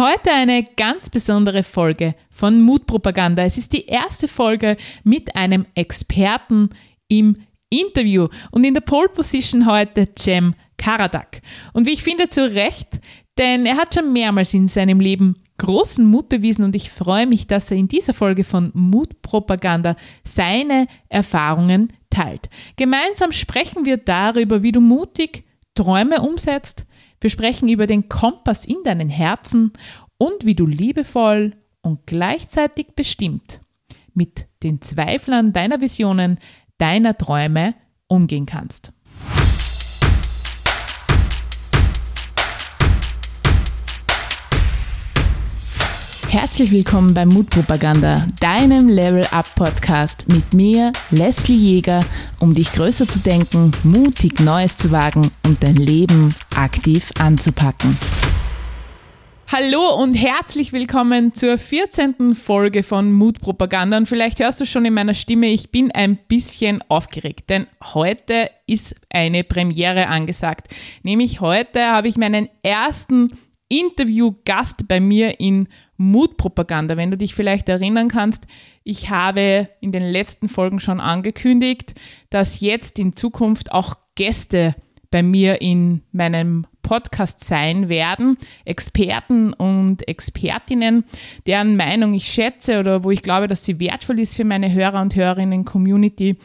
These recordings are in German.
Heute eine ganz besondere Folge von Mutpropaganda. Es ist die erste Folge mit einem Experten im Interview und in der Pole Position heute Cem Karadak. Und wie ich finde, zu Recht, denn er hat schon mehrmals in seinem Leben großen Mut bewiesen und ich freue mich, dass er in dieser Folge von Mutpropaganda seine Erfahrungen teilt. Gemeinsam sprechen wir darüber, wie du mutig Träume umsetzt, wir sprechen über den Kompass in deinen Herzen und wie du liebevoll und gleichzeitig bestimmt mit den Zweiflern deiner Visionen, deiner Träume umgehen kannst. Herzlich willkommen bei Mutpropaganda, deinem Level Up Podcast mit mir, Leslie Jäger, um dich größer zu denken, mutig Neues zu wagen und dein Leben aktiv anzupacken. Hallo und herzlich willkommen zur 14. Folge von Mutpropaganda. Und vielleicht hörst du schon in meiner Stimme, ich bin ein bisschen aufgeregt, denn heute ist eine Premiere angesagt. Nämlich heute habe ich meinen ersten Interviewgast bei mir in Mutpropaganda. Wenn du dich vielleicht erinnern kannst, ich habe in den letzten Folgen schon angekündigt, dass jetzt in Zukunft auch Gäste bei mir in meinem Podcast sein werden, Experten und Expertinnen, deren Meinung ich schätze oder wo ich glaube, dass sie wertvoll ist für meine Hörer und Hörerinnen Community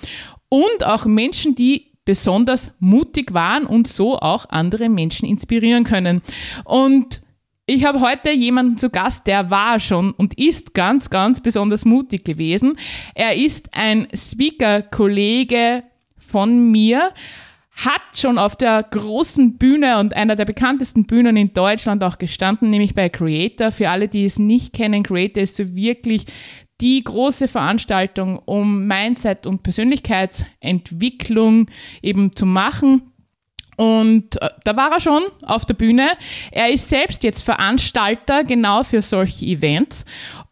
und auch Menschen, die besonders mutig waren und so auch andere Menschen inspirieren können. Und ich habe heute jemanden zu Gast, der war schon und ist ganz, ganz besonders mutig gewesen. Er ist ein Speaker-Kollege von mir, hat schon auf der großen Bühne und einer der bekanntesten Bühnen in Deutschland auch gestanden, nämlich bei Creator. Für alle, die es nicht kennen, Creator ist so wirklich die große Veranstaltung, um Mindset und Persönlichkeitsentwicklung eben zu machen. Und äh, da war er schon auf der Bühne. Er ist selbst jetzt Veranstalter genau für solche Events.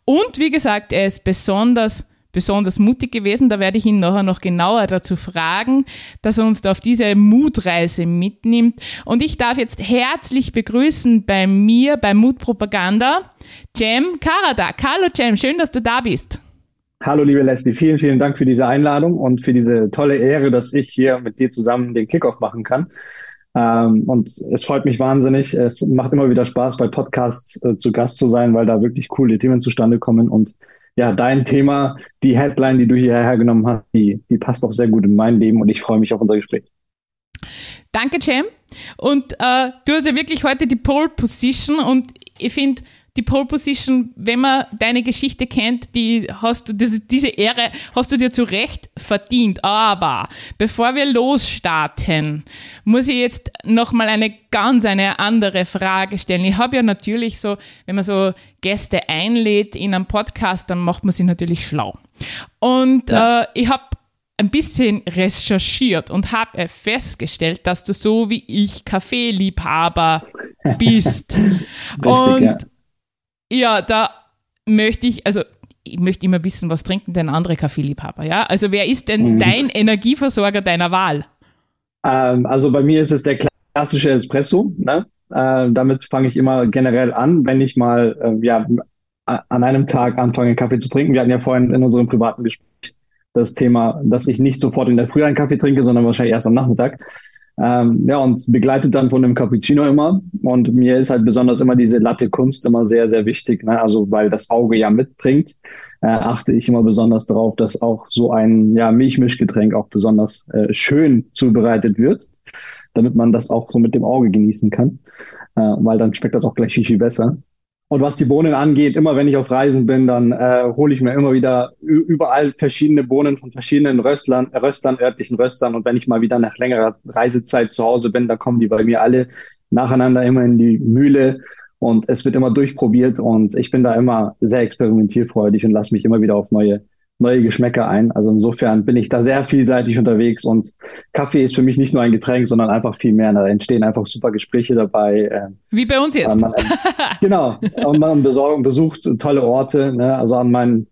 Und wie gesagt, er ist besonders, besonders mutig gewesen. Da werde ich ihn nachher noch genauer dazu fragen, dass er uns da auf diese Mutreise mitnimmt. Und ich darf jetzt herzlich begrüßen bei mir, bei Mutpropaganda, Cem Karadak. Hallo Cem, schön, dass du da bist. Hallo liebe Leslie, vielen, vielen Dank für diese Einladung und für diese tolle Ehre, dass ich hier mit dir zusammen den Kickoff machen kann. Ähm, und es freut mich wahnsinnig. Es macht immer wieder Spaß, bei Podcasts äh, zu Gast zu sein, weil da wirklich coole Themen zustande kommen. Und ja, dein Thema, die Headline, die du hierher genommen hast, die, die passt auch sehr gut in mein Leben und ich freue mich auf unser Gespräch. Danke, Cem. Und äh, du hast ja wirklich heute die Pole Position und ich finde, die Pole Position, wenn man deine Geschichte kennt, die hast du, diese, diese Ehre hast du dir zu Recht verdient. Aber bevor wir losstarten, muss ich jetzt nochmal eine ganz eine andere Frage stellen. Ich habe ja natürlich so, wenn man so Gäste einlädt in einen Podcast, dann macht man sie natürlich schlau. Und ja. äh, ich habe ein bisschen recherchiert und habe festgestellt, dass du so wie ich Kaffeeliebhaber bist. Richtig, und ja. Ja, da möchte ich, also ich möchte immer wissen, was trinken denn andere Kaffeeliebhaber, ja? Also wer ist denn mhm. dein Energieversorger deiner Wahl? Ähm, also bei mir ist es der klassische Espresso, ne? Äh, damit fange ich immer generell an, wenn ich mal äh, ja, an einem Tag anfange, Kaffee zu trinken. Wir hatten ja vorhin in unserem privaten Gespräch das Thema, dass ich nicht sofort in der Früh einen Kaffee trinke, sondern wahrscheinlich erst am Nachmittag. Ähm, ja, und begleitet dann von einem Cappuccino immer. Und mir ist halt besonders immer diese Latte-Kunst immer sehr, sehr wichtig. Ne? Also, weil das Auge ja mittrinkt, äh, achte ich immer besonders darauf, dass auch so ein ja, Milchmischgetränk auch besonders äh, schön zubereitet wird, damit man das auch so mit dem Auge genießen kann. Äh, weil dann schmeckt das auch gleich viel, viel besser. Und was die Bohnen angeht, immer wenn ich auf Reisen bin, dann äh, hole ich mir immer wieder überall verschiedene Bohnen von verschiedenen Röstlern, Röstern, örtlichen Röstern. Und wenn ich mal wieder nach längerer Reisezeit zu Hause bin, dann kommen die bei mir alle nacheinander immer in die Mühle und es wird immer durchprobiert. Und ich bin da immer sehr experimentierfreudig und lasse mich immer wieder auf neue neue Geschmäcker ein. Also insofern bin ich da sehr vielseitig unterwegs und Kaffee ist für mich nicht nur ein Getränk, sondern einfach viel mehr. Da entstehen einfach super Gespräche dabei. Äh, Wie bei uns jetzt. Man, genau. Und man besorgt, besucht tolle Orte. Ne? Also an meinen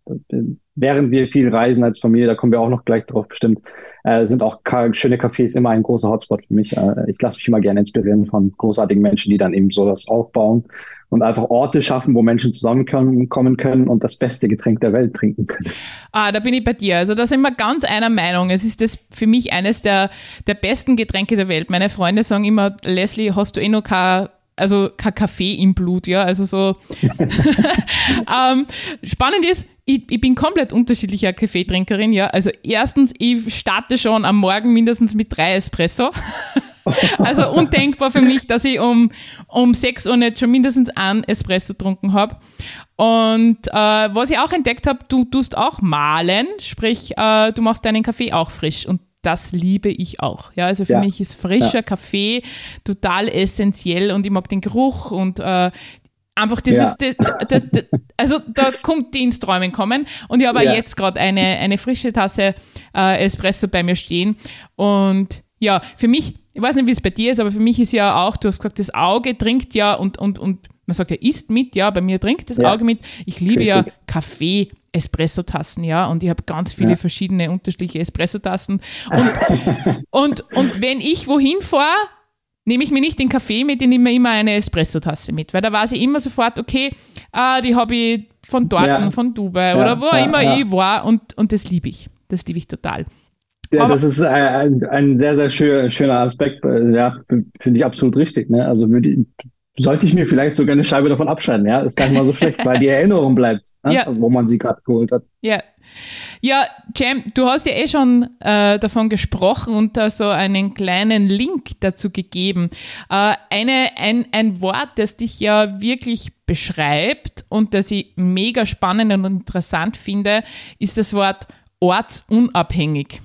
während wir viel reisen als Familie, da kommen wir auch noch gleich drauf bestimmt, äh, sind auch schöne Cafés immer ein großer Hotspot für mich. Äh, ich lasse mich immer gerne inspirieren von großartigen Menschen, die dann eben sowas aufbauen und einfach Orte schaffen, wo Menschen zusammenkommen können und das beste Getränk der Welt trinken können. Ah, da bin ich bei dir. Also da sind wir ganz einer Meinung. Es ist das für mich eines der, der besten Getränke der Welt. Meine Freunde sagen immer, Leslie, hast du eh noch kein also kein Kaffee im Blut, ja, also so. ähm, spannend ist, ich, ich, bin komplett unterschiedlicher Kaffeetrinkerin, ja. Also erstens, ich starte schon am Morgen mindestens mit drei Espresso. also undenkbar für mich, dass ich um, um 6 Uhr nicht schon mindestens einen Espresso getrunken habe. Und äh, was ich auch entdeckt habe, du tust auch mahlen, sprich, äh, du machst deinen Kaffee auch frisch. Und das liebe ich auch. Ja, also für ja. mich ist frischer ja. Kaffee total essentiell und ich mag den Geruch und äh, einfach dieses, ja. das, das, also da kommt die ins Träumen kommen und ich habe ja. jetzt gerade eine, eine frische Tasse äh, Espresso bei mir stehen und ja, für mich, ich weiß nicht, wie es bei dir ist, aber für mich ist ja auch, du hast gesagt, das Auge trinkt ja und, und, und man sagt ja, isst mit, ja, bei mir trinkt das Auge mit. Ich liebe Richtig. ja Kaffee Espresso-Tassen, ja, und ich habe ganz viele ja. verschiedene unterschiedliche Espresso-Tassen. Und, und, und wenn ich wohin fahre, nehme ich mir nicht den Kaffee mit, ich nehme mir immer eine Espresso-Tasse mit, weil da weiß ich immer sofort, okay, ah, die habe ich von dort, ja. von Dubai ja, oder wo ja, immer ich war und, und das liebe ich. Das liebe ich total. Ja, Aber, das ist ein, ein sehr, sehr schöner, schöner Aspekt. Ja, finde ich absolut richtig. Ne? Also würde, sollte ich mir vielleicht sogar eine Scheibe davon abschneiden, ja? Ist gar nicht mal so schlecht, weil die Erinnerung bleibt, ne? ja. wo man sie gerade geholt hat. Ja. Ja, Jam, du hast ja eh schon äh, davon gesprochen und da so einen kleinen Link dazu gegeben. Äh, eine, ein, ein Wort, das dich ja wirklich beschreibt und das ich mega spannend und interessant finde, ist das Wort ortsunabhängig.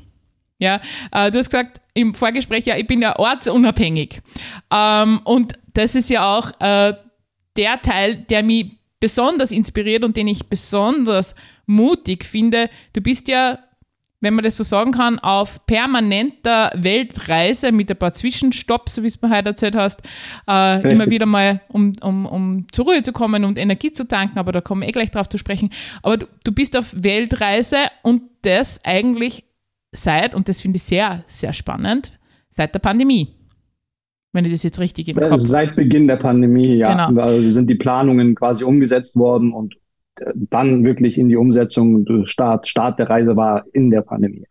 Ja, äh, du hast gesagt im Vorgespräch, ja, ich bin ja ortsunabhängig. Ähm, und das ist ja auch äh, der Teil, der mich besonders inspiriert und den ich besonders mutig finde. Du bist ja, wenn man das so sagen kann, auf permanenter Weltreise mit ein paar Zwischenstopps, so wie es mir heute erzählt hast, äh, immer wieder mal, um, um, um zur Ruhe zu kommen und Energie zu tanken, aber da kommen wir eh gleich drauf zu sprechen. Aber du, du bist auf Weltreise und das eigentlich seit, und das finde ich sehr, sehr spannend, seit der Pandemie. Wenn ich das jetzt richtig im seit, Kopf Seit Beginn der Pandemie, ja. Genau. Also sind die Planungen quasi umgesetzt worden und äh, dann wirklich in die Umsetzung, Start, Start der Reise war in der Pandemie.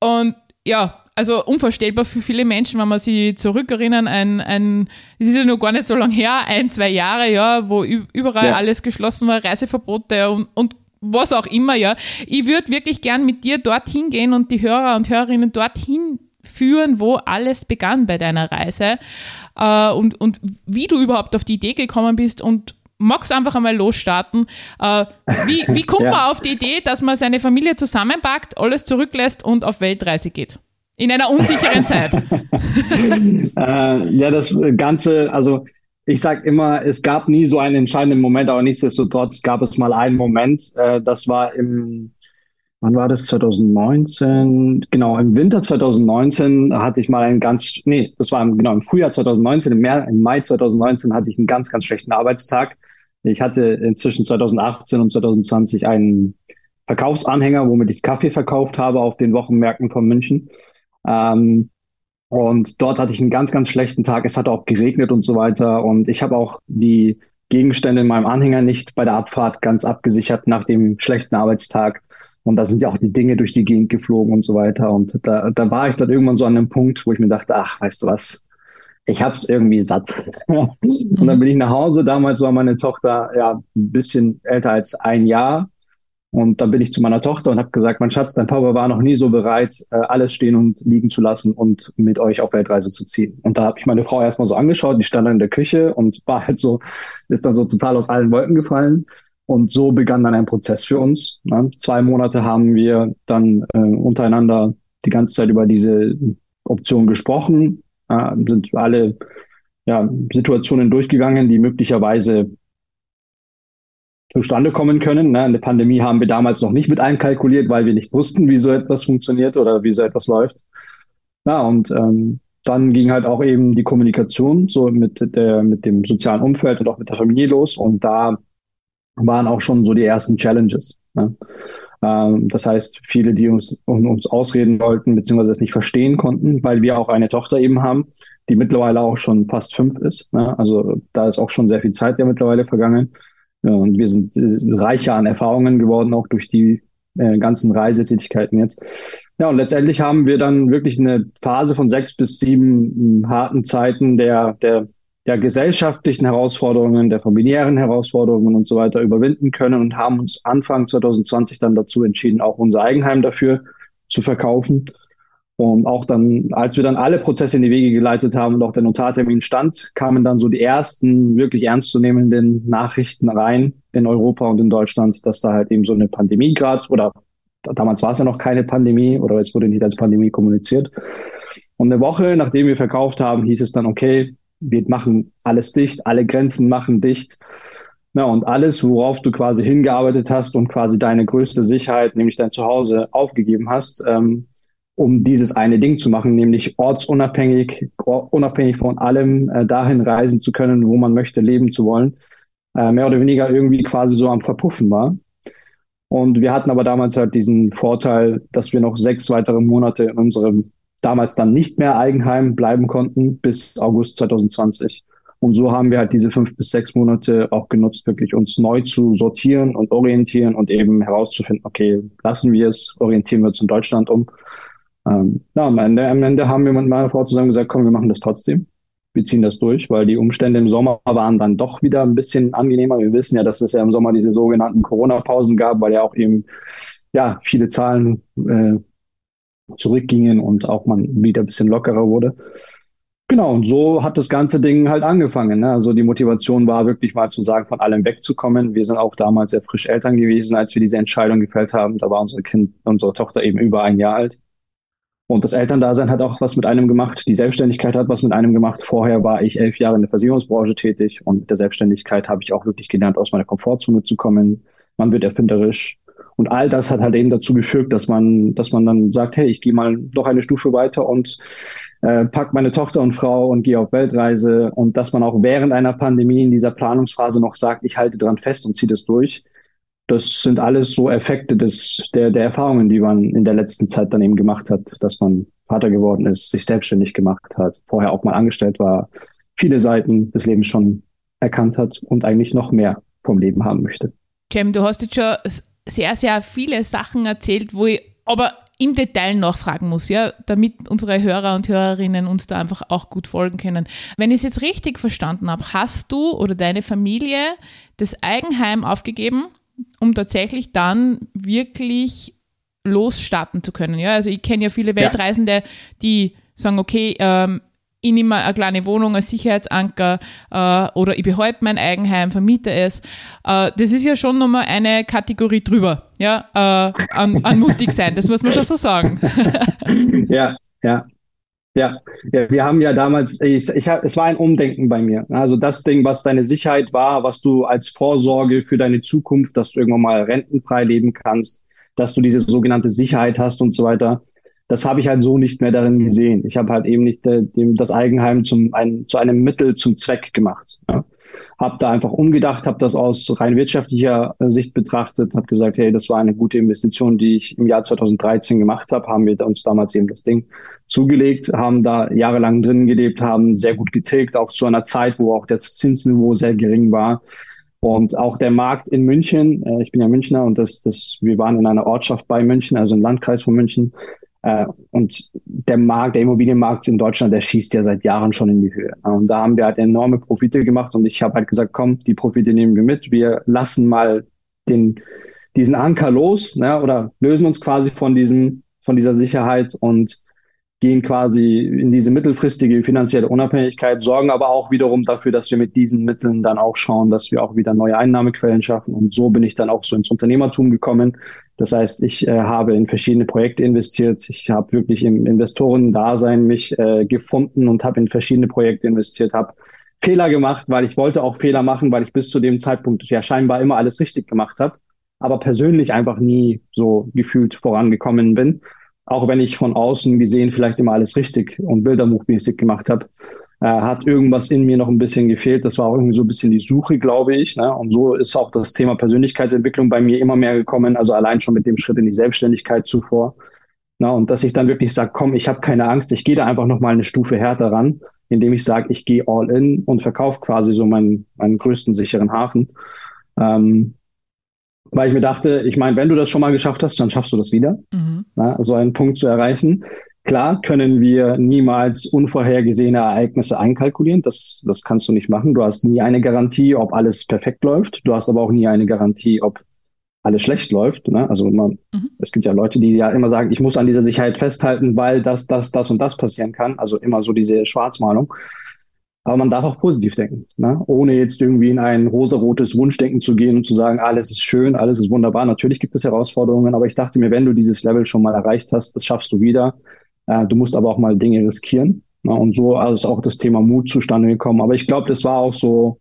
Und ja, also unvorstellbar für viele Menschen, wenn man sich zurückerinnern, ein, ein, es ist ja noch gar nicht so lange her, ein, zwei Jahre, ja, wo überall ja. alles geschlossen war, Reiseverbote und, und was auch immer, ja. Ich würde wirklich gern mit dir dorthin gehen und die Hörer und Hörerinnen dorthin führen, wo alles begann bei deiner Reise äh, und, und wie du überhaupt auf die Idee gekommen bist und magst einfach einmal losstarten. Äh, wie, wie kommt ja. man auf die Idee, dass man seine Familie zusammenpackt, alles zurücklässt und auf Weltreise geht? In einer unsicheren Zeit. äh, ja, das Ganze, also ich sage immer, es gab nie so einen entscheidenden Moment, aber nichtsdestotrotz gab es mal einen Moment. Äh, das war im, wann war das? 2019? Genau, im Winter 2019 hatte ich mal einen ganz, nee, das war im, genau im Frühjahr 2019, im, Mai, im Mai 2019 hatte ich einen ganz, ganz schlechten Arbeitstag. Ich hatte inzwischen 2018 und 2020 einen Verkaufsanhänger, womit ich Kaffee verkauft habe auf den Wochenmärkten von München. Ähm, und dort hatte ich einen ganz, ganz schlechten Tag. Es hat auch geregnet und so weiter. Und ich habe auch die Gegenstände in meinem Anhänger nicht bei der Abfahrt ganz abgesichert nach dem schlechten Arbeitstag. Und da sind ja auch die Dinge durch die Gegend geflogen und so weiter. Und da, da war ich dann irgendwann so an einem Punkt, wo ich mir dachte, ach, weißt du was, ich hab's irgendwie satt. und dann bin ich nach Hause. Damals war meine Tochter ja ein bisschen älter als ein Jahr. Und dann bin ich zu meiner Tochter und habe gesagt, mein Schatz, dein Papa war noch nie so bereit, äh, alles stehen und liegen zu lassen und mit euch auf Weltreise zu ziehen. Und da habe ich meine Frau erstmal so angeschaut, die stand dann in der Küche und war halt so, ist dann so total aus allen Wolken gefallen. Und so begann dann ein Prozess für uns. Ne? Zwei Monate haben wir dann äh, untereinander die ganze Zeit über diese Option gesprochen, äh, sind alle ja, Situationen durchgegangen, die möglicherweise zustande kommen können. Ne? Eine Pandemie haben wir damals noch nicht mit einkalkuliert, weil wir nicht wussten, wie so etwas funktioniert oder wie so etwas läuft. Ja, und ähm, dann ging halt auch eben die Kommunikation so mit der, mit dem sozialen Umfeld und auch mit der Familie los. Und da waren auch schon so die ersten Challenges. Ne? Ähm, das heißt, viele, die uns, uns ausreden wollten, beziehungsweise es nicht verstehen konnten, weil wir auch eine Tochter eben haben, die mittlerweile auch schon fast fünf ist. Ne? Also da ist auch schon sehr viel Zeit ja mittlerweile vergangen. Und wir sind äh, reicher an Erfahrungen geworden, auch durch die äh, ganzen Reisetätigkeiten jetzt. Ja, und letztendlich haben wir dann wirklich eine Phase von sechs bis sieben hm, harten Zeiten der, der, der gesellschaftlichen Herausforderungen, der familiären Herausforderungen und so weiter überwinden können und haben uns Anfang 2020 dann dazu entschieden, auch unser Eigenheim dafür zu verkaufen. Und auch dann, als wir dann alle Prozesse in die Wege geleitet haben und auch der Notartermin stand, kamen dann so die ersten wirklich ernstzunehmenden Nachrichten rein in Europa und in Deutschland, dass da halt eben so eine Pandemie gerade oder damals war es ja noch keine Pandemie oder es wurde nicht als Pandemie kommuniziert. Und eine Woche, nachdem wir verkauft haben, hieß es dann, okay, wir machen alles dicht, alle Grenzen machen dicht. Na, und alles, worauf du quasi hingearbeitet hast und quasi deine größte Sicherheit, nämlich dein Zuhause, aufgegeben hast, ähm, um dieses eine Ding zu machen, nämlich ortsunabhängig, unabhängig von allem äh, dahin reisen zu können, wo man möchte, leben zu wollen, äh, mehr oder weniger irgendwie quasi so am Verpuffen war. Und wir hatten aber damals halt diesen Vorteil, dass wir noch sechs weitere Monate in unserem damals dann nicht mehr Eigenheim bleiben konnten bis August 2020. Und so haben wir halt diese fünf bis sechs Monate auch genutzt, wirklich uns neu zu sortieren und orientieren und eben herauszufinden, okay, lassen wir es, orientieren wir uns in Deutschland um ähm, Ende, am Ende haben wir mit meiner Frau zusammen gesagt, komm, wir machen das trotzdem. Wir ziehen das durch, weil die Umstände im Sommer waren dann doch wieder ein bisschen angenehmer. Wir wissen ja, dass es ja im Sommer diese sogenannten Corona-Pausen gab, weil ja auch eben ja viele Zahlen äh, zurückgingen und auch man wieder ein bisschen lockerer wurde. Genau, und so hat das ganze Ding halt angefangen. Ne? Also die Motivation war wirklich mal zu sagen, von allem wegzukommen. Wir sind auch damals sehr frisch Eltern gewesen, als wir diese Entscheidung gefällt haben. Da war unsere Kind, unsere Tochter eben über ein Jahr alt. Und das Elterndasein hat auch was mit einem gemacht. Die Selbstständigkeit hat was mit einem gemacht. Vorher war ich elf Jahre in der Versicherungsbranche tätig und mit der Selbstständigkeit habe ich auch wirklich gelernt, aus meiner Komfortzone zu kommen. Man wird erfinderisch. Und all das hat halt eben dazu geführt, dass man, dass man dann sagt, hey, ich gehe mal doch eine Stufe weiter und äh, pack meine Tochter und Frau und gehe auf Weltreise. Und dass man auch während einer Pandemie in dieser Planungsphase noch sagt, ich halte dran fest und ziehe das durch das sind alles so Effekte des, der, der Erfahrungen, die man in der letzten Zeit dann eben gemacht hat, dass man Vater geworden ist, sich selbstständig gemacht hat, vorher auch mal angestellt war, viele Seiten des Lebens schon erkannt hat und eigentlich noch mehr vom Leben haben möchte. Cem, du hast jetzt schon sehr, sehr viele Sachen erzählt, wo ich aber im Detail nachfragen muss, ja, damit unsere Hörer und Hörerinnen uns da einfach auch gut folgen können. Wenn ich es jetzt richtig verstanden habe, hast du oder deine Familie das Eigenheim aufgegeben um tatsächlich dann wirklich losstarten zu können. Ja, also ich kenne ja viele Weltreisende, die sagen, okay, ähm, ich nehme eine kleine Wohnung als Sicherheitsanker äh, oder ich behalte mein Eigenheim, vermiete es. Äh, das ist ja schon nochmal eine Kategorie drüber, ja, äh, an, an mutig sein, das muss man schon so sagen. ja, ja. Ja, ja, wir haben ja damals, ich, ich, es war ein Umdenken bei mir. Also das Ding, was deine Sicherheit war, was du als Vorsorge für deine Zukunft, dass du irgendwann mal rentenfrei leben kannst, dass du diese sogenannte Sicherheit hast und so weiter. Das habe ich halt so nicht mehr darin gesehen. Ich habe halt eben nicht äh, dem, das Eigenheim zum, ein, zu einem Mittel zum Zweck gemacht. Ja habe da einfach umgedacht, habe das aus rein wirtschaftlicher äh, Sicht betrachtet, habe gesagt, hey, das war eine gute Investition, die ich im Jahr 2013 gemacht habe, haben wir uns damals eben das Ding zugelegt, haben da jahrelang drin gelebt, haben sehr gut getilgt, auch zu einer Zeit, wo auch das Zinsniveau sehr gering war. Und auch der Markt in München, äh, ich bin ja Münchner und das, das, wir waren in einer Ortschaft bei München, also im Landkreis von München, und der Markt, der Immobilienmarkt in Deutschland, der schießt ja seit Jahren schon in die Höhe. Und da haben wir halt enorme Profite gemacht und ich habe halt gesagt, komm, die Profite nehmen wir mit. Wir lassen mal den, diesen Anker los ne, oder lösen uns quasi von, diesem, von dieser Sicherheit und gehen quasi in diese mittelfristige finanzielle Unabhängigkeit, sorgen aber auch wiederum dafür, dass wir mit diesen Mitteln dann auch schauen, dass wir auch wieder neue Einnahmequellen schaffen. Und so bin ich dann auch so ins Unternehmertum gekommen. Das heißt, ich äh, habe in verschiedene Projekte investiert. Ich habe wirklich im Investorendasein mich äh, gefunden und habe in verschiedene Projekte investiert, habe Fehler gemacht, weil ich wollte auch Fehler machen, weil ich bis zu dem Zeitpunkt ja scheinbar immer alles richtig gemacht habe, aber persönlich einfach nie so gefühlt vorangekommen bin auch wenn ich von außen gesehen vielleicht immer alles richtig und bilderbuchmäßig gemacht habe. Äh, hat irgendwas in mir noch ein bisschen gefehlt. Das war auch irgendwie so ein bisschen die Suche, glaube ich. Ne? Und so ist auch das Thema Persönlichkeitsentwicklung bei mir immer mehr gekommen. Also allein schon mit dem Schritt in die Selbstständigkeit zuvor. Na, und dass ich dann wirklich sage, komm, ich habe keine Angst, ich gehe da einfach noch mal eine Stufe härter ran, indem ich sage, ich gehe all in und verkaufe quasi so meinen, meinen größten sicheren Hafen. Ähm, weil ich mir dachte, ich meine, wenn du das schon mal geschafft hast, dann schaffst du das wieder, mhm. na, so einen Punkt zu erreichen. Klar können wir niemals unvorhergesehene Ereignisse einkalkulieren. Das, das kannst du nicht machen. Du hast nie eine Garantie, ob alles perfekt läuft. Du hast aber auch nie eine Garantie, ob alles schlecht läuft. Ne? Also man, mhm. es gibt ja Leute, die ja immer sagen, ich muss an dieser Sicherheit festhalten, weil das, das, das und das passieren kann. Also immer so diese Schwarzmalung. Aber man darf auch positiv denken, ne? ohne jetzt irgendwie in ein rosarotes Wunschdenken zu gehen und zu sagen, alles ist schön, alles ist wunderbar. Natürlich gibt es Herausforderungen, aber ich dachte mir, wenn du dieses Level schon mal erreicht hast, das schaffst du wieder. Äh, du musst aber auch mal Dinge riskieren. Ne? Und so ist auch das Thema Mut zustande gekommen. Aber ich glaube, das war auch so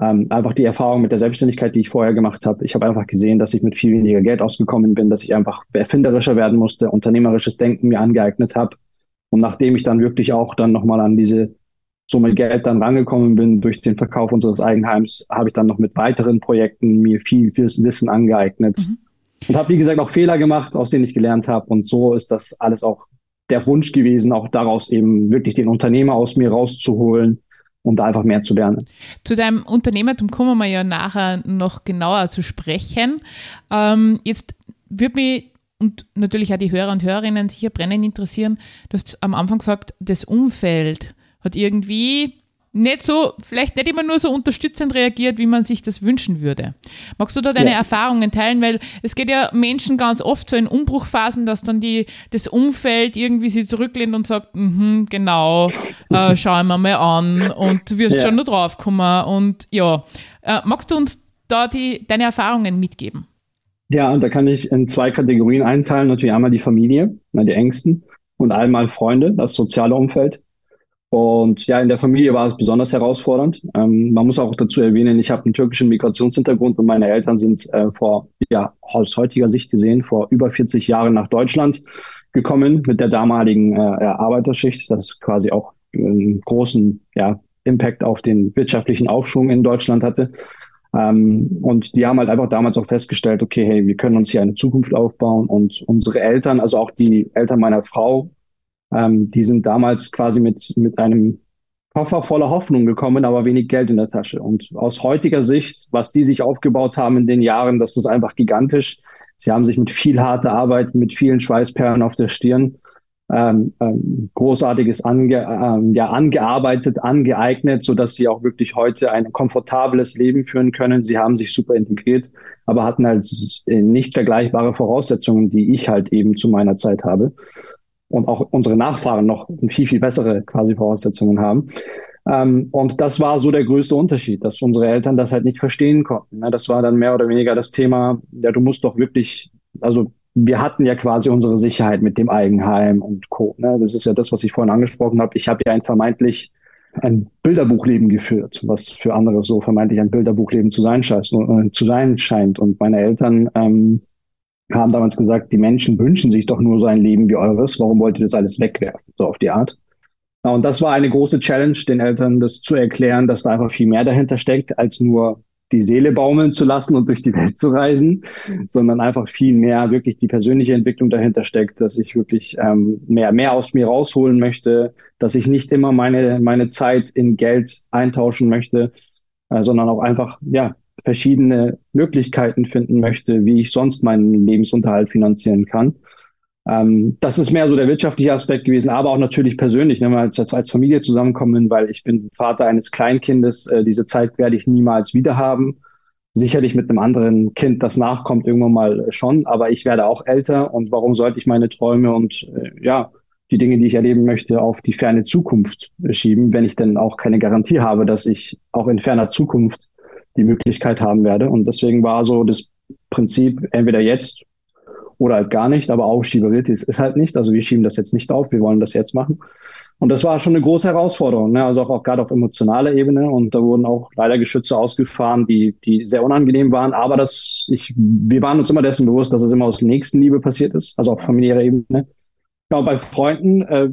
ähm, einfach die Erfahrung mit der Selbstständigkeit, die ich vorher gemacht habe. Ich habe einfach gesehen, dass ich mit viel weniger Geld ausgekommen bin, dass ich einfach erfinderischer werden musste, unternehmerisches Denken mir angeeignet habe. Und nachdem ich dann wirklich auch dann nochmal an diese Summe Geld dann rangekommen bin durch den Verkauf unseres Eigenheims, habe ich dann noch mit weiteren Projekten mir viel, viel Wissen angeeignet. Mhm. Und habe, wie gesagt, auch Fehler gemacht, aus denen ich gelernt habe. Und so ist das alles auch der Wunsch gewesen, auch daraus eben wirklich den Unternehmer aus mir rauszuholen und da einfach mehr zu lernen. Zu deinem Unternehmertum kommen wir ja nachher noch genauer zu sprechen. Ähm, jetzt würde mich und natürlich auch die Hörer und Hörerinnen sicher brennend interessieren, du hast am Anfang gesagt, das Umfeld hat irgendwie nicht so, vielleicht nicht immer nur so unterstützend reagiert, wie man sich das wünschen würde. Magst du da deine ja. Erfahrungen teilen? Weil es geht ja Menschen ganz oft so in Umbruchphasen, dass dann die, das Umfeld irgendwie sie zurücklehnt und sagt, mm genau, äh, schau mir mal an und du wirst ja. schon noch draufkommen. Und ja, äh, magst du uns da die, deine Erfahrungen mitgeben? Ja, und da kann ich in zwei Kategorien einteilen. Natürlich einmal die Familie, die Ängsten und einmal Freunde, das soziale Umfeld. Und ja, in der Familie war es besonders herausfordernd. Ähm, man muss auch dazu erwähnen, ich habe einen türkischen Migrationshintergrund und meine Eltern sind äh, vor, ja, aus heutiger Sicht gesehen, vor über 40 Jahren nach Deutschland gekommen mit der damaligen äh, Arbeiterschicht, das quasi auch einen großen ja, Impact auf den wirtschaftlichen Aufschwung in Deutschland hatte. Ähm, und die haben halt einfach damals auch festgestellt, okay, hey, wir können uns hier eine Zukunft aufbauen und unsere Eltern, also auch die Eltern meiner Frau, ähm, die sind damals quasi mit, mit einem Koffer voller Hoffnung gekommen, aber wenig Geld in der Tasche. Und aus heutiger Sicht, was die sich aufgebaut haben in den Jahren, das ist einfach gigantisch. Sie haben sich mit viel harter Arbeit, mit vielen Schweißperlen auf der Stirn ähm, ähm, Großartiges ange, ähm, ja, angearbeitet, angeeignet, so dass sie auch wirklich heute ein komfortables Leben führen können. Sie haben sich super integriert, aber hatten halt nicht vergleichbare Voraussetzungen, die ich halt eben zu meiner Zeit habe und auch unsere Nachfahren noch viel, viel bessere quasi Voraussetzungen haben. Ähm, und das war so der größte Unterschied, dass unsere Eltern das halt nicht verstehen konnten. Ne? Das war dann mehr oder weniger das Thema, ja, du musst doch wirklich, also wir hatten ja quasi unsere Sicherheit mit dem Eigenheim und Co. Ne? Das ist ja das, was ich vorhin angesprochen habe. Ich habe ja ein vermeintlich ein Bilderbuchleben geführt, was für andere so vermeintlich ein Bilderbuchleben zu sein scheint. Äh, zu sein scheint. Und meine Eltern ähm, haben damals gesagt, die Menschen wünschen sich doch nur so ein Leben wie eures. Warum wollt ihr das alles wegwerfen? So auf die Art. Und das war eine große Challenge, den Eltern das zu erklären, dass da einfach viel mehr dahinter steckt, als nur die Seele baumeln zu lassen und durch die Welt zu reisen, sondern einfach viel mehr wirklich die persönliche Entwicklung dahinter steckt, dass ich wirklich ähm, mehr, mehr aus mir rausholen möchte, dass ich nicht immer meine, meine Zeit in Geld eintauschen möchte, äh, sondern auch einfach, ja, verschiedene Möglichkeiten finden möchte, wie ich sonst meinen Lebensunterhalt finanzieren kann. Ähm, das ist mehr so der wirtschaftliche Aspekt gewesen, aber auch natürlich persönlich, ne, als, als Familie zusammenkommen, weil ich bin Vater eines Kleinkindes. Äh, diese Zeit werde ich niemals wieder haben. Sicherlich mit einem anderen Kind, das nachkommt, irgendwann mal schon, aber ich werde auch älter und warum sollte ich meine Träume und äh, ja, die Dinge, die ich erleben möchte, auf die ferne Zukunft schieben, wenn ich denn auch keine Garantie habe, dass ich auch in ferner Zukunft die Möglichkeit haben werde. Und deswegen war so das Prinzip entweder jetzt oder halt gar nicht, aber auch Schieberitis ist halt nicht. Also wir schieben das jetzt nicht auf, wir wollen das jetzt machen. Und das war schon eine große Herausforderung, ne? also auch, auch gerade auf emotionaler Ebene. Und da wurden auch leider Geschütze ausgefahren, die, die sehr unangenehm waren. Aber das, ich, wir waren uns immer dessen bewusst, dass es immer aus Nächstenliebe passiert ist, also auf familiärer Ebene. Ja, bei Freunden, äh,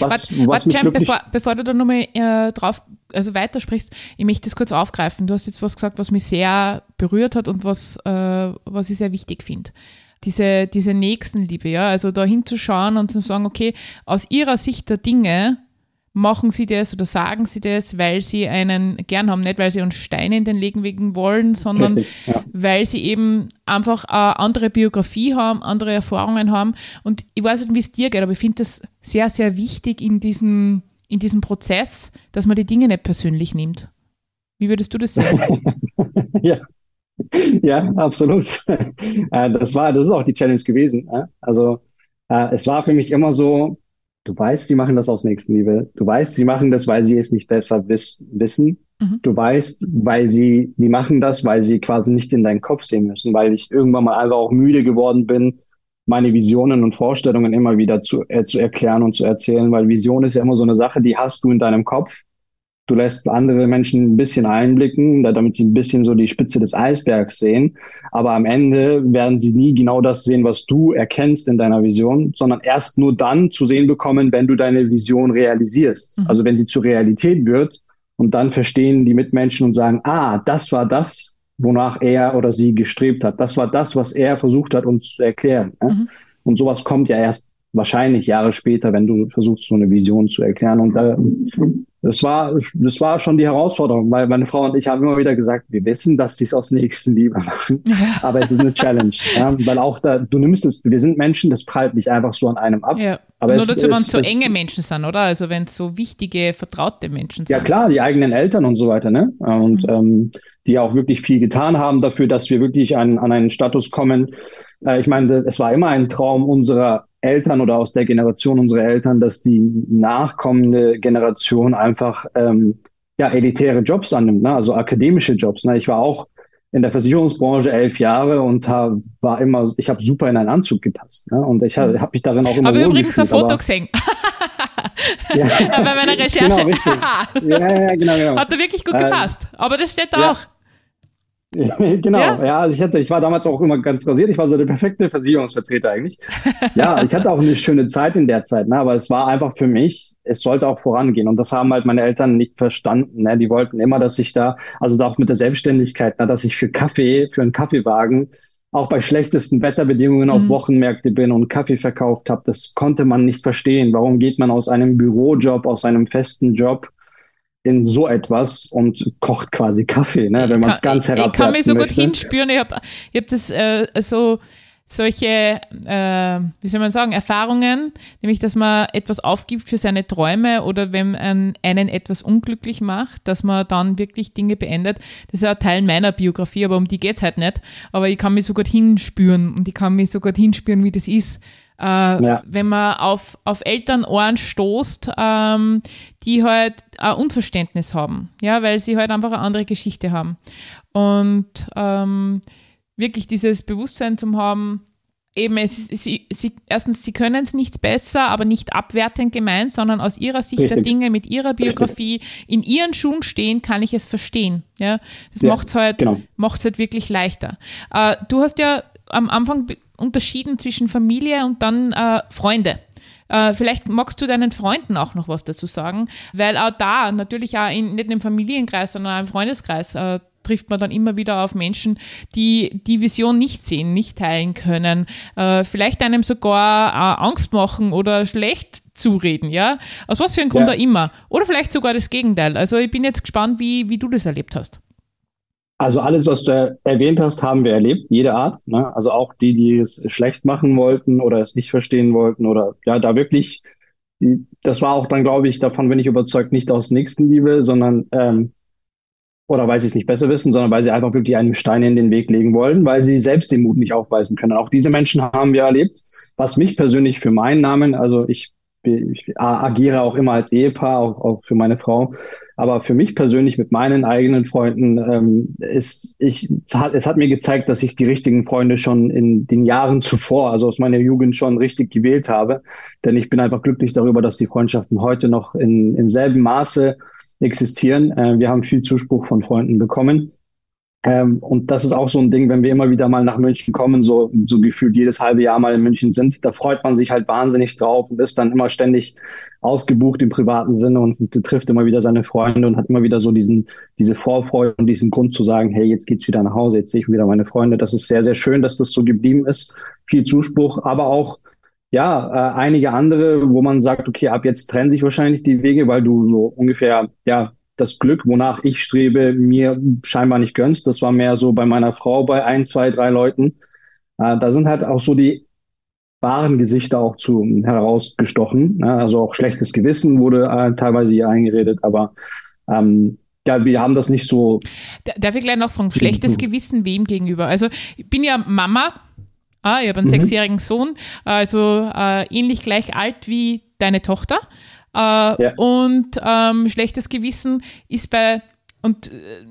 was, warte, was warte, bevor, bevor du da nochmal äh, drauf, also weitersprichst, ich möchte das kurz aufgreifen. Du hast jetzt was gesagt, was mich sehr berührt hat und was, äh, was ich sehr wichtig finde diese, diese Nächstenliebe, ja, also da hinzuschauen und zu sagen, okay, aus ihrer Sicht der Dinge machen sie das oder sagen sie das, weil sie einen gern haben, nicht weil sie uns Steine in den Legen legen wollen, sondern Richtig, ja. weil sie eben einfach eine andere Biografie haben, andere Erfahrungen haben. Und ich weiß nicht, wie es dir geht, aber ich finde das sehr, sehr wichtig in diesem, in diesem Prozess, dass man die Dinge nicht persönlich nimmt. Wie würdest du das sagen? ja. Ja, absolut. Äh, das war, das ist auch die Challenge gewesen. Also äh, es war für mich immer so, Du weißt, sie machen das aus Nächstenliebe. Du weißt, sie machen das, weil sie es nicht besser wiss wissen. Mhm. Du weißt, weil sie, die machen das, weil sie quasi nicht in deinen Kopf sehen müssen, weil ich irgendwann mal einfach auch müde geworden bin, meine Visionen und Vorstellungen immer wieder zu, äh, zu erklären und zu erzählen, weil Vision ist ja immer so eine Sache, die hast du in deinem Kopf Du lässt andere Menschen ein bisschen einblicken, damit sie ein bisschen so die Spitze des Eisbergs sehen. Aber am Ende werden sie nie genau das sehen, was du erkennst in deiner Vision, sondern erst nur dann zu sehen bekommen, wenn du deine Vision realisierst. Mhm. Also wenn sie zur Realität wird und dann verstehen die Mitmenschen und sagen, ah, das war das, wonach er oder sie gestrebt hat. Das war das, was er versucht hat, uns zu erklären. Mhm. Und sowas kommt ja erst wahrscheinlich Jahre später, wenn du versuchst, so eine Vision zu erklären. Und da, das war, das war schon die Herausforderung, weil meine Frau und ich haben immer wieder gesagt, wir wissen, dass sie es aus Nächstenliebe machen, aber es ist eine Challenge, ja, weil auch da, du nimmst es, wir sind Menschen, das prallt nicht einfach so an einem ab. Ja. Aber Nur es, dazu, wenn es so enge Menschen sind, oder? Also wenn es so wichtige, vertraute Menschen sind. Ja klar, die eigenen Eltern und so weiter, ne? Und mhm. ähm, die auch wirklich viel getan haben dafür, dass wir wirklich an, an einen Status kommen. Äh, ich meine, es war immer ein Traum unserer Eltern oder aus der Generation unserer Eltern, dass die nachkommende Generation einfach ähm, ja elitäre Jobs annimmt, ne? also akademische Jobs. Ne? Ich war auch in der Versicherungsbranche elf Jahre und hab, war immer, ich habe super in einen Anzug gepasst. Ne? Und ich habe mhm. hab mich darin auch immer Aber übrigens ein Foto gesehen. ja. Bei meiner Recherche. Genau, ja, ja, genau, genau. Hat er wirklich gut äh, gepasst. Aber das steht da auch. genau, ja, ja also ich, hatte, ich war damals auch immer ganz rasiert. Ich war so der perfekte Versicherungsvertreter eigentlich. ja, ich hatte auch eine schöne Zeit in der Zeit, ne? aber es war einfach für mich, es sollte auch vorangehen. Und das haben halt meine Eltern nicht verstanden. Ne? Die wollten immer, dass ich da, also auch mit der Selbstständigkeit, ne? dass ich für Kaffee, für einen Kaffeewagen, auch bei schlechtesten Wetterbedingungen mhm. auf Wochenmärkte bin und Kaffee verkauft habe. Das konnte man nicht verstehen. Warum geht man aus einem Bürojob, aus einem festen Job in so etwas und kocht quasi Kaffee, ne, wenn man es ganz herab. Ich kann mich so möchte. gut hinspüren. Ich habe ich hab das äh, so solche, äh, wie soll man sagen, Erfahrungen, nämlich dass man etwas aufgibt für seine Träume oder wenn einen, einen etwas unglücklich macht, dass man dann wirklich Dinge beendet. Das ist ja Teil meiner Biografie, aber um die geht's halt nicht. Aber ich kann mich so gut hinspüren und ich kann mich so gut hinspüren, wie das ist äh, ja. Wenn man auf, auf Elternohren stoßt, ähm, die halt ein Unverständnis haben, ja, weil sie halt einfach eine andere Geschichte haben. Und ähm, wirklich dieses Bewusstsein zu haben, eben, es, sie, sie, erstens, sie können es nichts besser, aber nicht abwertend gemeint, sondern aus ihrer Sicht Richtig. der Dinge, mit ihrer Biografie, Richtig. in ihren Schuhen stehen, kann ich es verstehen. Ja, das ja, macht es halt, genau. halt wirklich leichter. Äh, du hast ja am Anfang unterschieden zwischen Familie und dann äh, Freunde. Äh, vielleicht magst du deinen Freunden auch noch was dazu sagen, weil auch da natürlich auch in, nicht im Familienkreis, sondern auch im Freundeskreis äh, trifft man dann immer wieder auf Menschen, die die Vision nicht sehen, nicht teilen können, äh, vielleicht einem sogar äh, Angst machen oder schlecht zureden, ja? Aus was für einem Grund ja. auch immer. Oder vielleicht sogar das Gegenteil. Also ich bin jetzt gespannt, wie, wie du das erlebt hast. Also alles, was du erwähnt hast, haben wir erlebt, jede Art. Ne? Also auch die, die es schlecht machen wollten oder es nicht verstehen wollten oder ja, da wirklich, das war auch dann, glaube ich, davon bin ich überzeugt, nicht aus Nächstenliebe, sondern ähm, oder weil sie es nicht besser wissen, sondern weil sie einfach wirklich einen Stein in den Weg legen wollen, weil sie selbst den Mut nicht aufweisen können. Auch diese Menschen haben wir erlebt. Was mich persönlich für meinen Namen, also ich ich agiere auch immer als Ehepaar, auch, auch für meine Frau. Aber für mich persönlich mit meinen eigenen Freunden ähm, ist ich es hat, mir gezeigt, dass ich die richtigen Freunde schon in den Jahren zuvor, also aus meiner Jugend schon richtig gewählt habe. Denn ich bin einfach glücklich darüber, dass die Freundschaften heute noch in, im selben Maße existieren. Äh, wir haben viel Zuspruch von Freunden bekommen. Ähm, und das ist auch so ein Ding, wenn wir immer wieder mal nach München kommen, so, so gefühlt jedes halbe Jahr mal in München sind, da freut man sich halt wahnsinnig drauf und ist dann immer ständig ausgebucht im privaten Sinne und, und trifft immer wieder seine Freunde und hat immer wieder so diesen, diese Vorfreude und diesen Grund zu sagen, hey, jetzt geht's wieder nach Hause, jetzt sehe ich wieder meine Freunde. Das ist sehr, sehr schön, dass das so geblieben ist. Viel Zuspruch, aber auch ja, äh, einige andere, wo man sagt, okay, ab jetzt trennen sich wahrscheinlich die Wege, weil du so ungefähr, ja, das Glück, wonach ich strebe, mir scheinbar nicht gönnst. Das war mehr so bei meiner Frau, bei ein, zwei, drei Leuten. Äh, da sind halt auch so die wahren Gesichter auch zu herausgestochen. Ne? Also auch schlechtes Gewissen wurde äh, teilweise hier eingeredet, aber ähm, ja, wir haben das nicht so. Darf ich gleich noch fragen, schlechtes Gewissen wem gegenüber? Also ich bin ja Mama, ah, ich habe einen mhm. sechsjährigen Sohn, also äh, ähnlich gleich alt wie deine Tochter. Äh, ja. Und ähm, schlechtes Gewissen ist bei, und äh,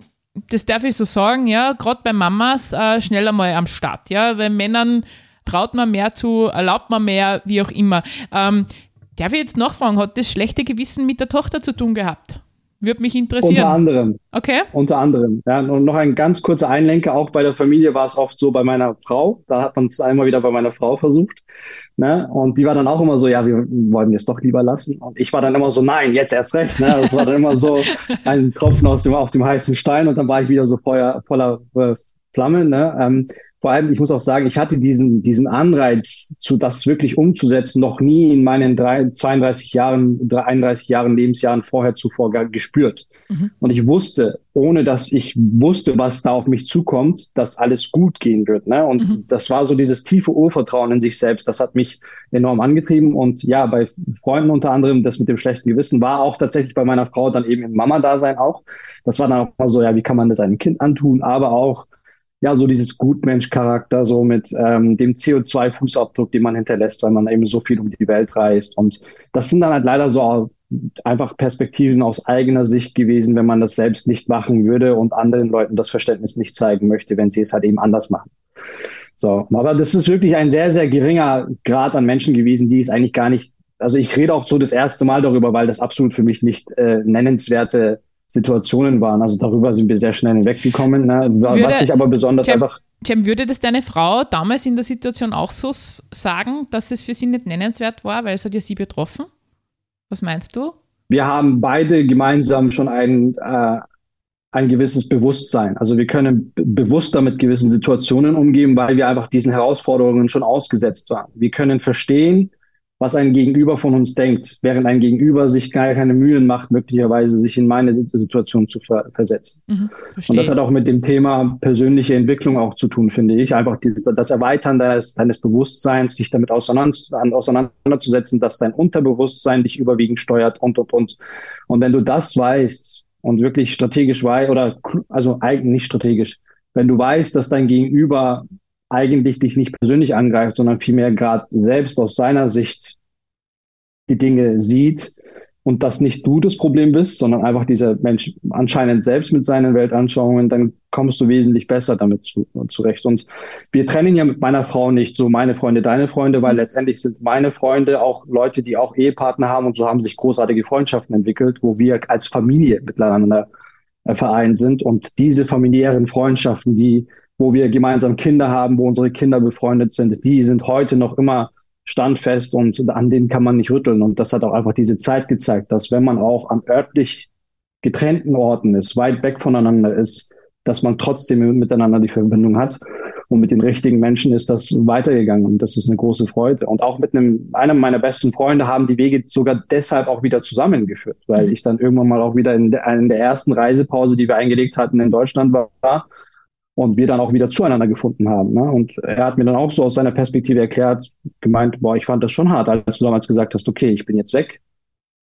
das darf ich so sagen, ja, gerade bei Mamas äh, schneller mal am Start, ja, bei Männern traut man mehr zu, erlaubt man mehr, wie auch immer. Ähm, darf ich jetzt nachfragen, hat das schlechte Gewissen mit der Tochter zu tun gehabt? Würde mich interessieren. Unter anderem. Okay. Unter anderem. Ja, und noch ein ganz kurzer Einlenker. Auch bei der Familie war es oft so bei meiner Frau. Da hat man es einmal wieder bei meiner Frau versucht. Ne? Und die war dann auch immer so, ja, wir wollen es doch lieber lassen. Und ich war dann immer so, nein, jetzt erst recht. Ne? Das war dann immer so ein Tropfen aus dem, auf dem heißen Stein. Und dann war ich wieder so Feuer, voller äh, Flamme. Ne? Ähm, vor allem, ich muss auch sagen, ich hatte diesen, diesen Anreiz, zu das wirklich umzusetzen, noch nie in meinen drei, 32 Jahren, 31 Jahren Lebensjahren vorher zuvor gespürt. Mhm. Und ich wusste, ohne dass ich wusste, was da auf mich zukommt, dass alles gut gehen wird. Ne? Und mhm. das war so dieses tiefe Urvertrauen in sich selbst. Das hat mich enorm angetrieben. Und ja, bei Freunden unter anderem, das mit dem schlechten Gewissen war auch tatsächlich bei meiner Frau dann eben im Mama-Dasein auch. Das war dann auch mal so, ja, wie kann man das einem Kind antun? Aber auch, ja, so dieses Gutmensch-Charakter, so mit ähm, dem CO2-Fußabdruck, den man hinterlässt, weil man eben so viel um die Welt reist. Und das sind dann halt leider so einfach Perspektiven aus eigener Sicht gewesen, wenn man das selbst nicht machen würde und anderen Leuten das Verständnis nicht zeigen möchte, wenn sie es halt eben anders machen. So, aber das ist wirklich ein sehr, sehr geringer Grad an Menschen gewesen, die es eigentlich gar nicht, also ich rede auch so das erste Mal darüber, weil das absolut für mich nicht äh, nennenswerte Situationen waren. Also darüber sind wir sehr schnell hinweggekommen. Ne? Würde, Was ich aber besonders Tim, einfach. Tim, würde das deine Frau damals in der Situation auch so sagen, dass es für sie nicht nennenswert war, weil es hat ja sie betroffen? Was meinst du? Wir haben beide gemeinsam schon ein, äh, ein gewisses Bewusstsein. Also wir können bewusster mit gewissen Situationen umgehen, weil wir einfach diesen Herausforderungen schon ausgesetzt waren. Wir können verstehen, was ein Gegenüber von uns denkt, während ein Gegenüber sich gar keine Mühen macht, möglicherweise sich in meine Situation zu ver versetzen. Mhm, und das hat auch mit dem Thema persönliche Entwicklung auch zu tun, finde ich. Einfach dieses, das Erweitern deines, deines Bewusstseins, sich damit auseinander, auseinanderzusetzen, dass dein Unterbewusstsein dich überwiegend steuert und, und, und. Und wenn du das weißt und wirklich strategisch weißt, oder also eigentlich nicht strategisch, wenn du weißt, dass dein Gegenüber eigentlich dich nicht persönlich angreift, sondern vielmehr gerade selbst aus seiner Sicht die Dinge sieht und dass nicht du das Problem bist, sondern einfach dieser Mensch anscheinend selbst mit seinen Weltanschauungen, dann kommst du wesentlich besser damit zu, zurecht. Und wir trennen ja mit meiner Frau nicht so meine Freunde, deine Freunde, weil letztendlich sind meine Freunde auch Leute, die auch Ehepartner haben und so haben sich großartige Freundschaften entwickelt, wo wir als Familie miteinander äh, vereint sind. Und diese familiären Freundschaften, die wo wir gemeinsam Kinder haben, wo unsere Kinder befreundet sind, die sind heute noch immer standfest und an denen kann man nicht rütteln. Und das hat auch einfach diese Zeit gezeigt, dass wenn man auch an örtlich getrennten Orten ist, weit weg voneinander ist, dass man trotzdem miteinander die Verbindung hat. Und mit den richtigen Menschen ist das weitergegangen und das ist eine große Freude. Und auch mit einem, einem meiner besten Freunde haben die Wege sogar deshalb auch wieder zusammengeführt, weil mhm. ich dann irgendwann mal auch wieder in der, in der ersten Reisepause, die wir eingelegt hatten in Deutschland war, und wir dann auch wieder zueinander gefunden haben. Ne? Und er hat mir dann auch so aus seiner Perspektive erklärt, gemeint, boah, ich fand das schon hart, als du damals gesagt hast, okay, ich bin jetzt weg.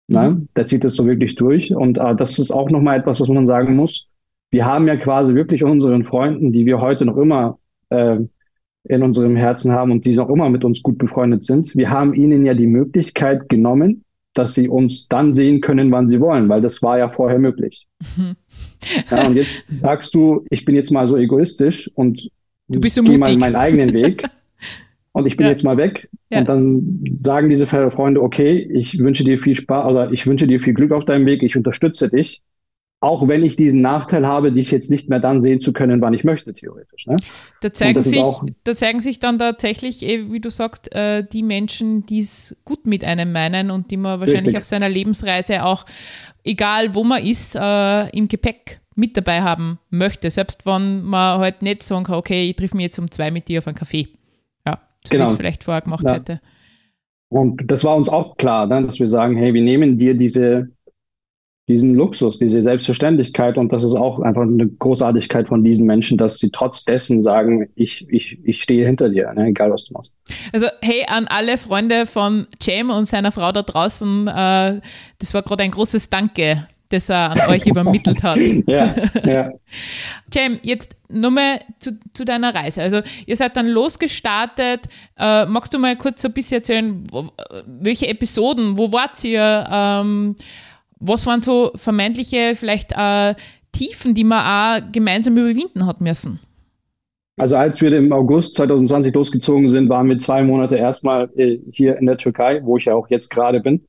Ne? Mhm. Der zieht das so wirklich durch. Und äh, das ist auch nochmal etwas, was man sagen muss. Wir haben ja quasi wirklich unseren Freunden, die wir heute noch immer äh, in unserem Herzen haben und die noch immer mit uns gut befreundet sind. Wir haben ihnen ja die Möglichkeit genommen, dass sie uns dann sehen können, wann sie wollen, weil das war ja vorher möglich. Mhm. Ja, und jetzt sagst du, ich bin jetzt mal so egoistisch und du bist so gehe mal meinen eigenen Weg und ich bin ja. jetzt mal weg. Ja. Und dann sagen diese Freunde, okay, ich wünsche dir viel Spaß oder ich wünsche dir viel Glück auf deinem Weg, ich unterstütze dich. Auch wenn ich diesen Nachteil habe, dich jetzt nicht mehr dann sehen zu können, wann ich möchte, theoretisch. Ne? Da, zeigen sich, da zeigen sich dann tatsächlich, eh, wie du sagst, äh, die Menschen, die es gut mit einem meinen und die man wahrscheinlich Richtig. auf seiner Lebensreise auch, egal wo man ist, äh, im Gepäck mit dabei haben möchte. Selbst wenn man halt nicht sagen kann, okay, ich triff mich jetzt um zwei mit dir auf einen Kaffee. Ja, so genau. wie ich es vielleicht vorher gemacht ja. hätte. Und das war uns auch klar, ne, dass wir sagen, hey, wir nehmen dir diese diesen Luxus, diese Selbstverständlichkeit und das ist auch einfach eine Großartigkeit von diesen Menschen, dass sie trotz dessen sagen, ich, ich, ich stehe hinter dir, ne, egal was du machst. Also hey, an alle Freunde von Cem und seiner Frau da draußen, äh, das war gerade ein großes Danke, das er an euch übermittelt hat. ja, ja. Cem, jetzt nochmal zu, zu deiner Reise. Also ihr seid dann losgestartet. Äh, magst du mal kurz so ein bisschen erzählen, welche Episoden, wo wart ihr? Ähm, was waren so vermeintliche vielleicht äh, Tiefen, die man auch gemeinsam überwinden hat müssen? Also als wir im August 2020 losgezogen sind, waren wir zwei Monate erstmal äh, hier in der Türkei, wo ich ja auch jetzt gerade bin.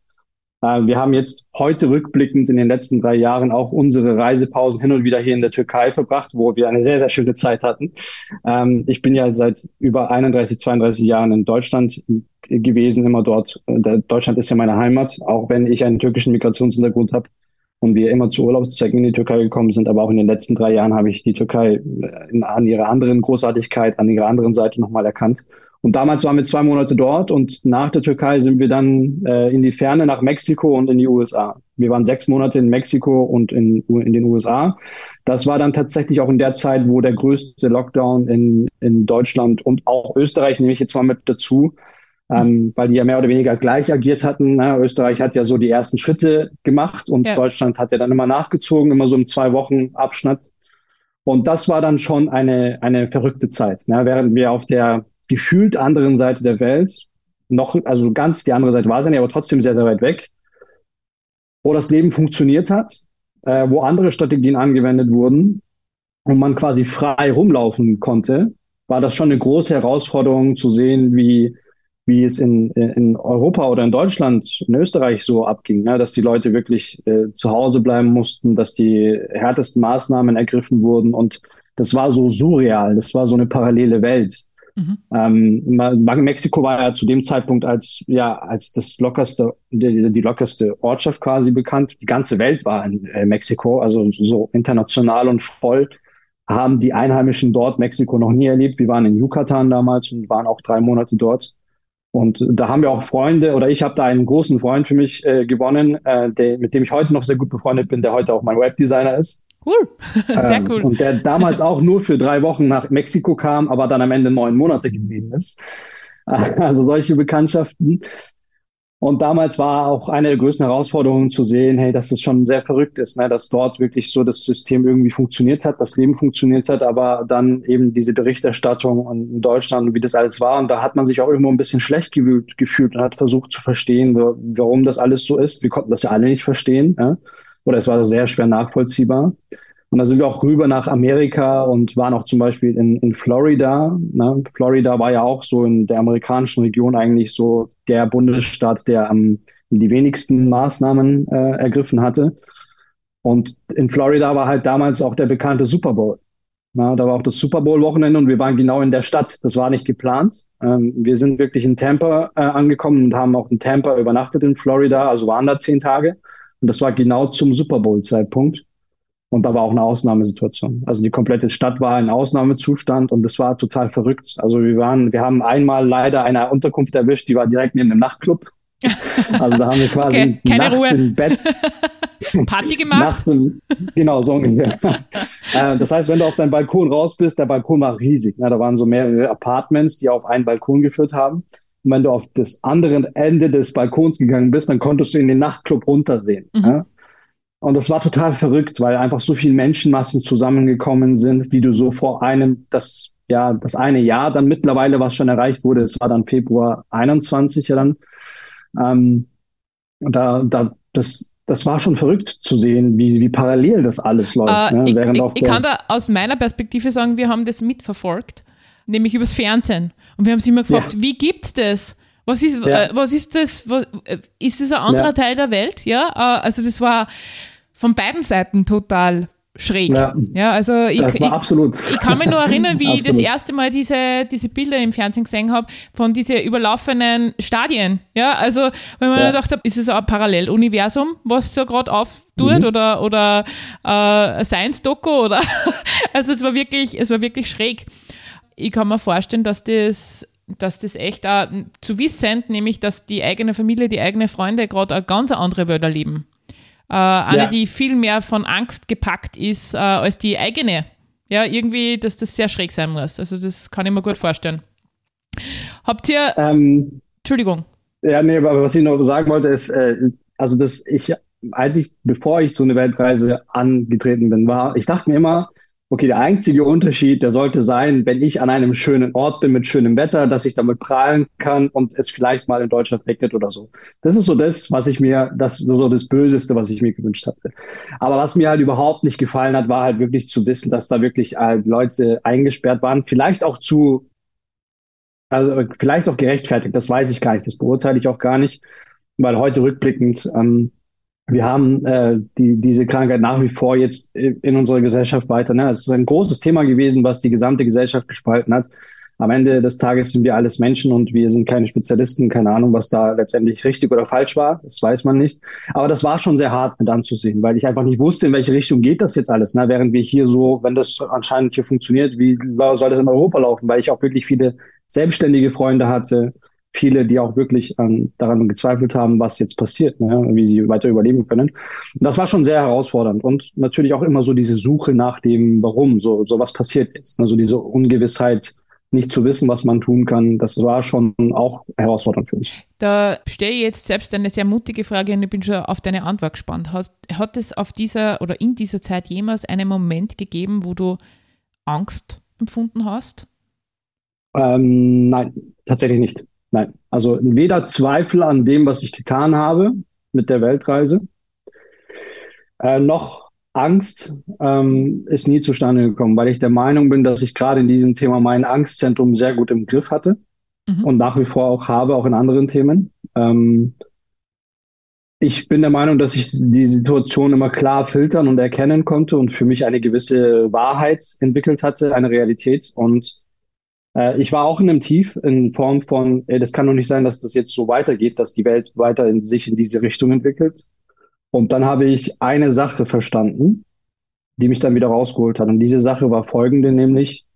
Äh, wir haben jetzt heute rückblickend in den letzten drei Jahren auch unsere Reisepausen hin und wieder hier in der Türkei verbracht, wo wir eine sehr, sehr schöne Zeit hatten. Ähm, ich bin ja seit über 31, 32 Jahren in Deutschland gewesen, immer dort. Deutschland ist ja meine Heimat, auch wenn ich einen türkischen Migrationshintergrund habe und wir immer zu Urlaubszwecken in die Türkei gekommen sind. Aber auch in den letzten drei Jahren habe ich die Türkei äh, an ihrer anderen Großartigkeit, an ihrer anderen Seite nochmal erkannt. Und damals waren wir zwei Monate dort und nach der Türkei sind wir dann äh, in die Ferne nach Mexiko und in die USA. Wir waren sechs Monate in Mexiko und in, in den USA. Das war dann tatsächlich auch in der Zeit, wo der größte Lockdown in, in Deutschland und auch Österreich, nehme ich jetzt mal mit dazu, ähm, weil die ja mehr oder weniger gleich agiert hatten. Ne? Österreich hat ja so die ersten Schritte gemacht und ja. Deutschland hat ja dann immer nachgezogen, immer so im zwei Wochen Abschnitt. Und das war dann schon eine, eine verrückte Zeit. Ne? Während wir auf der gefühlt anderen Seite der Welt noch, also ganz die andere Seite war es ja nicht, aber trotzdem sehr, sehr weit weg, wo das Leben funktioniert hat, äh, wo andere Strategien angewendet wurden und man quasi frei rumlaufen konnte, war das schon eine große Herausforderung zu sehen, wie wie es in, in Europa oder in Deutschland, in Österreich so abging, ne? dass die Leute wirklich äh, zu Hause bleiben mussten, dass die härtesten Maßnahmen ergriffen wurden und das war so surreal, das war so eine parallele Welt. Mhm. Ähm, Mexiko war ja zu dem Zeitpunkt als ja als das lockerste die, die lockerste Ortschaft quasi bekannt. Die ganze Welt war in äh, Mexiko, also so international und voll haben die Einheimischen dort Mexiko noch nie erlebt. Wir waren in Yucatan damals und waren auch drei Monate dort. Und da haben wir auch Freunde, oder ich habe da einen großen Freund für mich äh, gewonnen, äh, der, mit dem ich heute noch sehr gut befreundet bin, der heute auch mein Webdesigner ist. Cool, sehr ähm, cool. Und der damals auch nur für drei Wochen nach Mexiko kam, aber dann am Ende neun Monate geblieben ist. Also solche Bekanntschaften. Und damals war auch eine der größten Herausforderungen zu sehen, hey, dass es schon sehr verrückt ist, ne, dass dort wirklich so das System irgendwie funktioniert hat, das Leben funktioniert hat, aber dann eben diese Berichterstattung in Deutschland, wie das alles war. Und da hat man sich auch irgendwo ein bisschen schlecht gefühlt, und hat versucht zu verstehen, warum das alles so ist. Wir konnten das ja alle nicht verstehen. Ja? Oder es war sehr schwer nachvollziehbar. Und dann sind wir auch rüber nach Amerika und waren auch zum Beispiel in, in Florida. Ne? Florida war ja auch so in der amerikanischen Region eigentlich so der Bundesstaat, der am die wenigsten Maßnahmen äh, ergriffen hatte. Und in Florida war halt damals auch der bekannte Super Bowl. Na, da war auch das Super Bowl-Wochenende und wir waren genau in der Stadt. Das war nicht geplant. Ähm, wir sind wirklich in Tampa äh, angekommen und haben auch in Tampa übernachtet in Florida, also waren da zehn Tage. Und das war genau zum Super Bowl-Zeitpunkt. Und da war auch eine Ausnahmesituation. Also die komplette Stadt war in Ausnahmezustand und das war total verrückt. Also wir waren, wir haben einmal leider eine Unterkunft erwischt, die war direkt neben dem Nachtclub. Also da haben wir quasi okay, nachts Ruhe. im Bett Party gemacht. Nachts im, genau, so ungefähr. äh, das heißt, wenn du auf deinen Balkon raus bist, der Balkon war riesig. Ne? Da waren so mehrere Apartments, die auf einen Balkon geführt haben. Und wenn du auf das andere Ende des Balkons gegangen bist, dann konntest du in den Nachtclub runtersehen. Mhm. Ja? Und das war total verrückt, weil einfach so viele Menschenmassen zusammengekommen sind, die du so vor einem, das, ja, das eine Jahr dann mittlerweile, was schon erreicht wurde, es war dann Februar 21 ja dann. Ähm, und da, da, das, das war schon verrückt zu sehen, wie, wie parallel das alles läuft. Äh, ne? ich, ich, ich kann da aus meiner Perspektive sagen, wir haben das mitverfolgt, nämlich übers Fernsehen. Und wir haben uns immer gefragt, ja. wie gibt's das? Was ist, ja. äh, was ist das? Was, äh, ist das ein anderer ja. Teil der Welt? Ja, äh, also das war von beiden Seiten total schräg. Ja, ja also ich, das war ich, absolut. ich kann mich nur erinnern, wie ich das erste Mal diese, diese Bilder im Fernsehen gesehen habe von diesen überlaufenen Stadien. Ja, also wenn man ja. gedacht hat, ist es ein Paralleluniversum, was so gerade auftut mhm. oder, oder äh, Science-Doku oder also es war wirklich, es war wirklich schräg. Ich kann mir vorstellen, dass das dass das echt auch zu wissen, nämlich dass die eigene Familie, die eigenen Freunde gerade eine ganz andere Welt erleben. Äh, eine, ja. die viel mehr von Angst gepackt ist äh, als die eigene. Ja, irgendwie, dass das sehr schräg sein muss. Also das kann ich mir gut vorstellen. Habt ihr. Ähm, Entschuldigung. Ja, nee, aber was ich noch sagen wollte, ist, äh, also das, ich, als ich, bevor ich so eine Weltreise angetreten bin, war, ich dachte mir immer, okay, der einzige Unterschied, der sollte sein, wenn ich an einem schönen Ort bin mit schönem Wetter, dass ich damit prahlen kann und es vielleicht mal in Deutschland regnet oder so. Das ist so das, was ich mir, das so das Böseste, was ich mir gewünscht hatte. Aber was mir halt überhaupt nicht gefallen hat, war halt wirklich zu wissen, dass da wirklich halt Leute eingesperrt waren, vielleicht auch zu, also vielleicht auch gerechtfertigt, das weiß ich gar nicht, das beurteile ich auch gar nicht, weil heute rückblickend, ähm, wir haben äh, die, diese Krankheit nach wie vor jetzt in unserer Gesellschaft weiter. Ne? Es ist ein großes Thema gewesen, was die gesamte Gesellschaft gespalten hat. Am Ende des Tages sind wir alles Menschen und wir sind keine Spezialisten, keine Ahnung, was da letztendlich richtig oder falsch war. Das weiß man nicht. Aber das war schon sehr hart mit anzusehen, weil ich einfach nicht wusste, in welche Richtung geht das jetzt alles. Ne? Während wir hier so, wenn das anscheinend hier funktioniert, wie soll das in Europa laufen? Weil ich auch wirklich viele selbstständige Freunde hatte, viele, die auch wirklich ähm, daran gezweifelt haben, was jetzt passiert, ne, wie sie weiter überleben können. Und das war schon sehr herausfordernd und natürlich auch immer so diese Suche nach dem Warum, so, so was passiert jetzt, also diese Ungewissheit, nicht zu wissen, was man tun kann, das war schon auch herausfordernd für mich. Da stelle ich jetzt selbst eine sehr mutige Frage und ich bin schon auf deine Antwort gespannt. Hast, hat es auf dieser oder in dieser Zeit jemals einen Moment gegeben, wo du Angst empfunden hast? Ähm, nein, tatsächlich nicht. Nein, also weder Zweifel an dem, was ich getan habe mit der Weltreise, äh, noch Angst ähm, ist nie zustande gekommen, weil ich der Meinung bin, dass ich gerade in diesem Thema mein Angstzentrum sehr gut im Griff hatte mhm. und nach wie vor auch habe, auch in anderen Themen. Ähm, ich bin der Meinung, dass ich die Situation immer klar filtern und erkennen konnte und für mich eine gewisse Wahrheit entwickelt hatte, eine Realität. Und ich war auch in einem Tief in Form von, ey, das kann doch nicht sein, dass das jetzt so weitergeht, dass die Welt weiter in sich in diese Richtung entwickelt. Und dann habe ich eine Sache verstanden, die mich dann wieder rausgeholt hat. Und diese Sache war folgende, nämlich,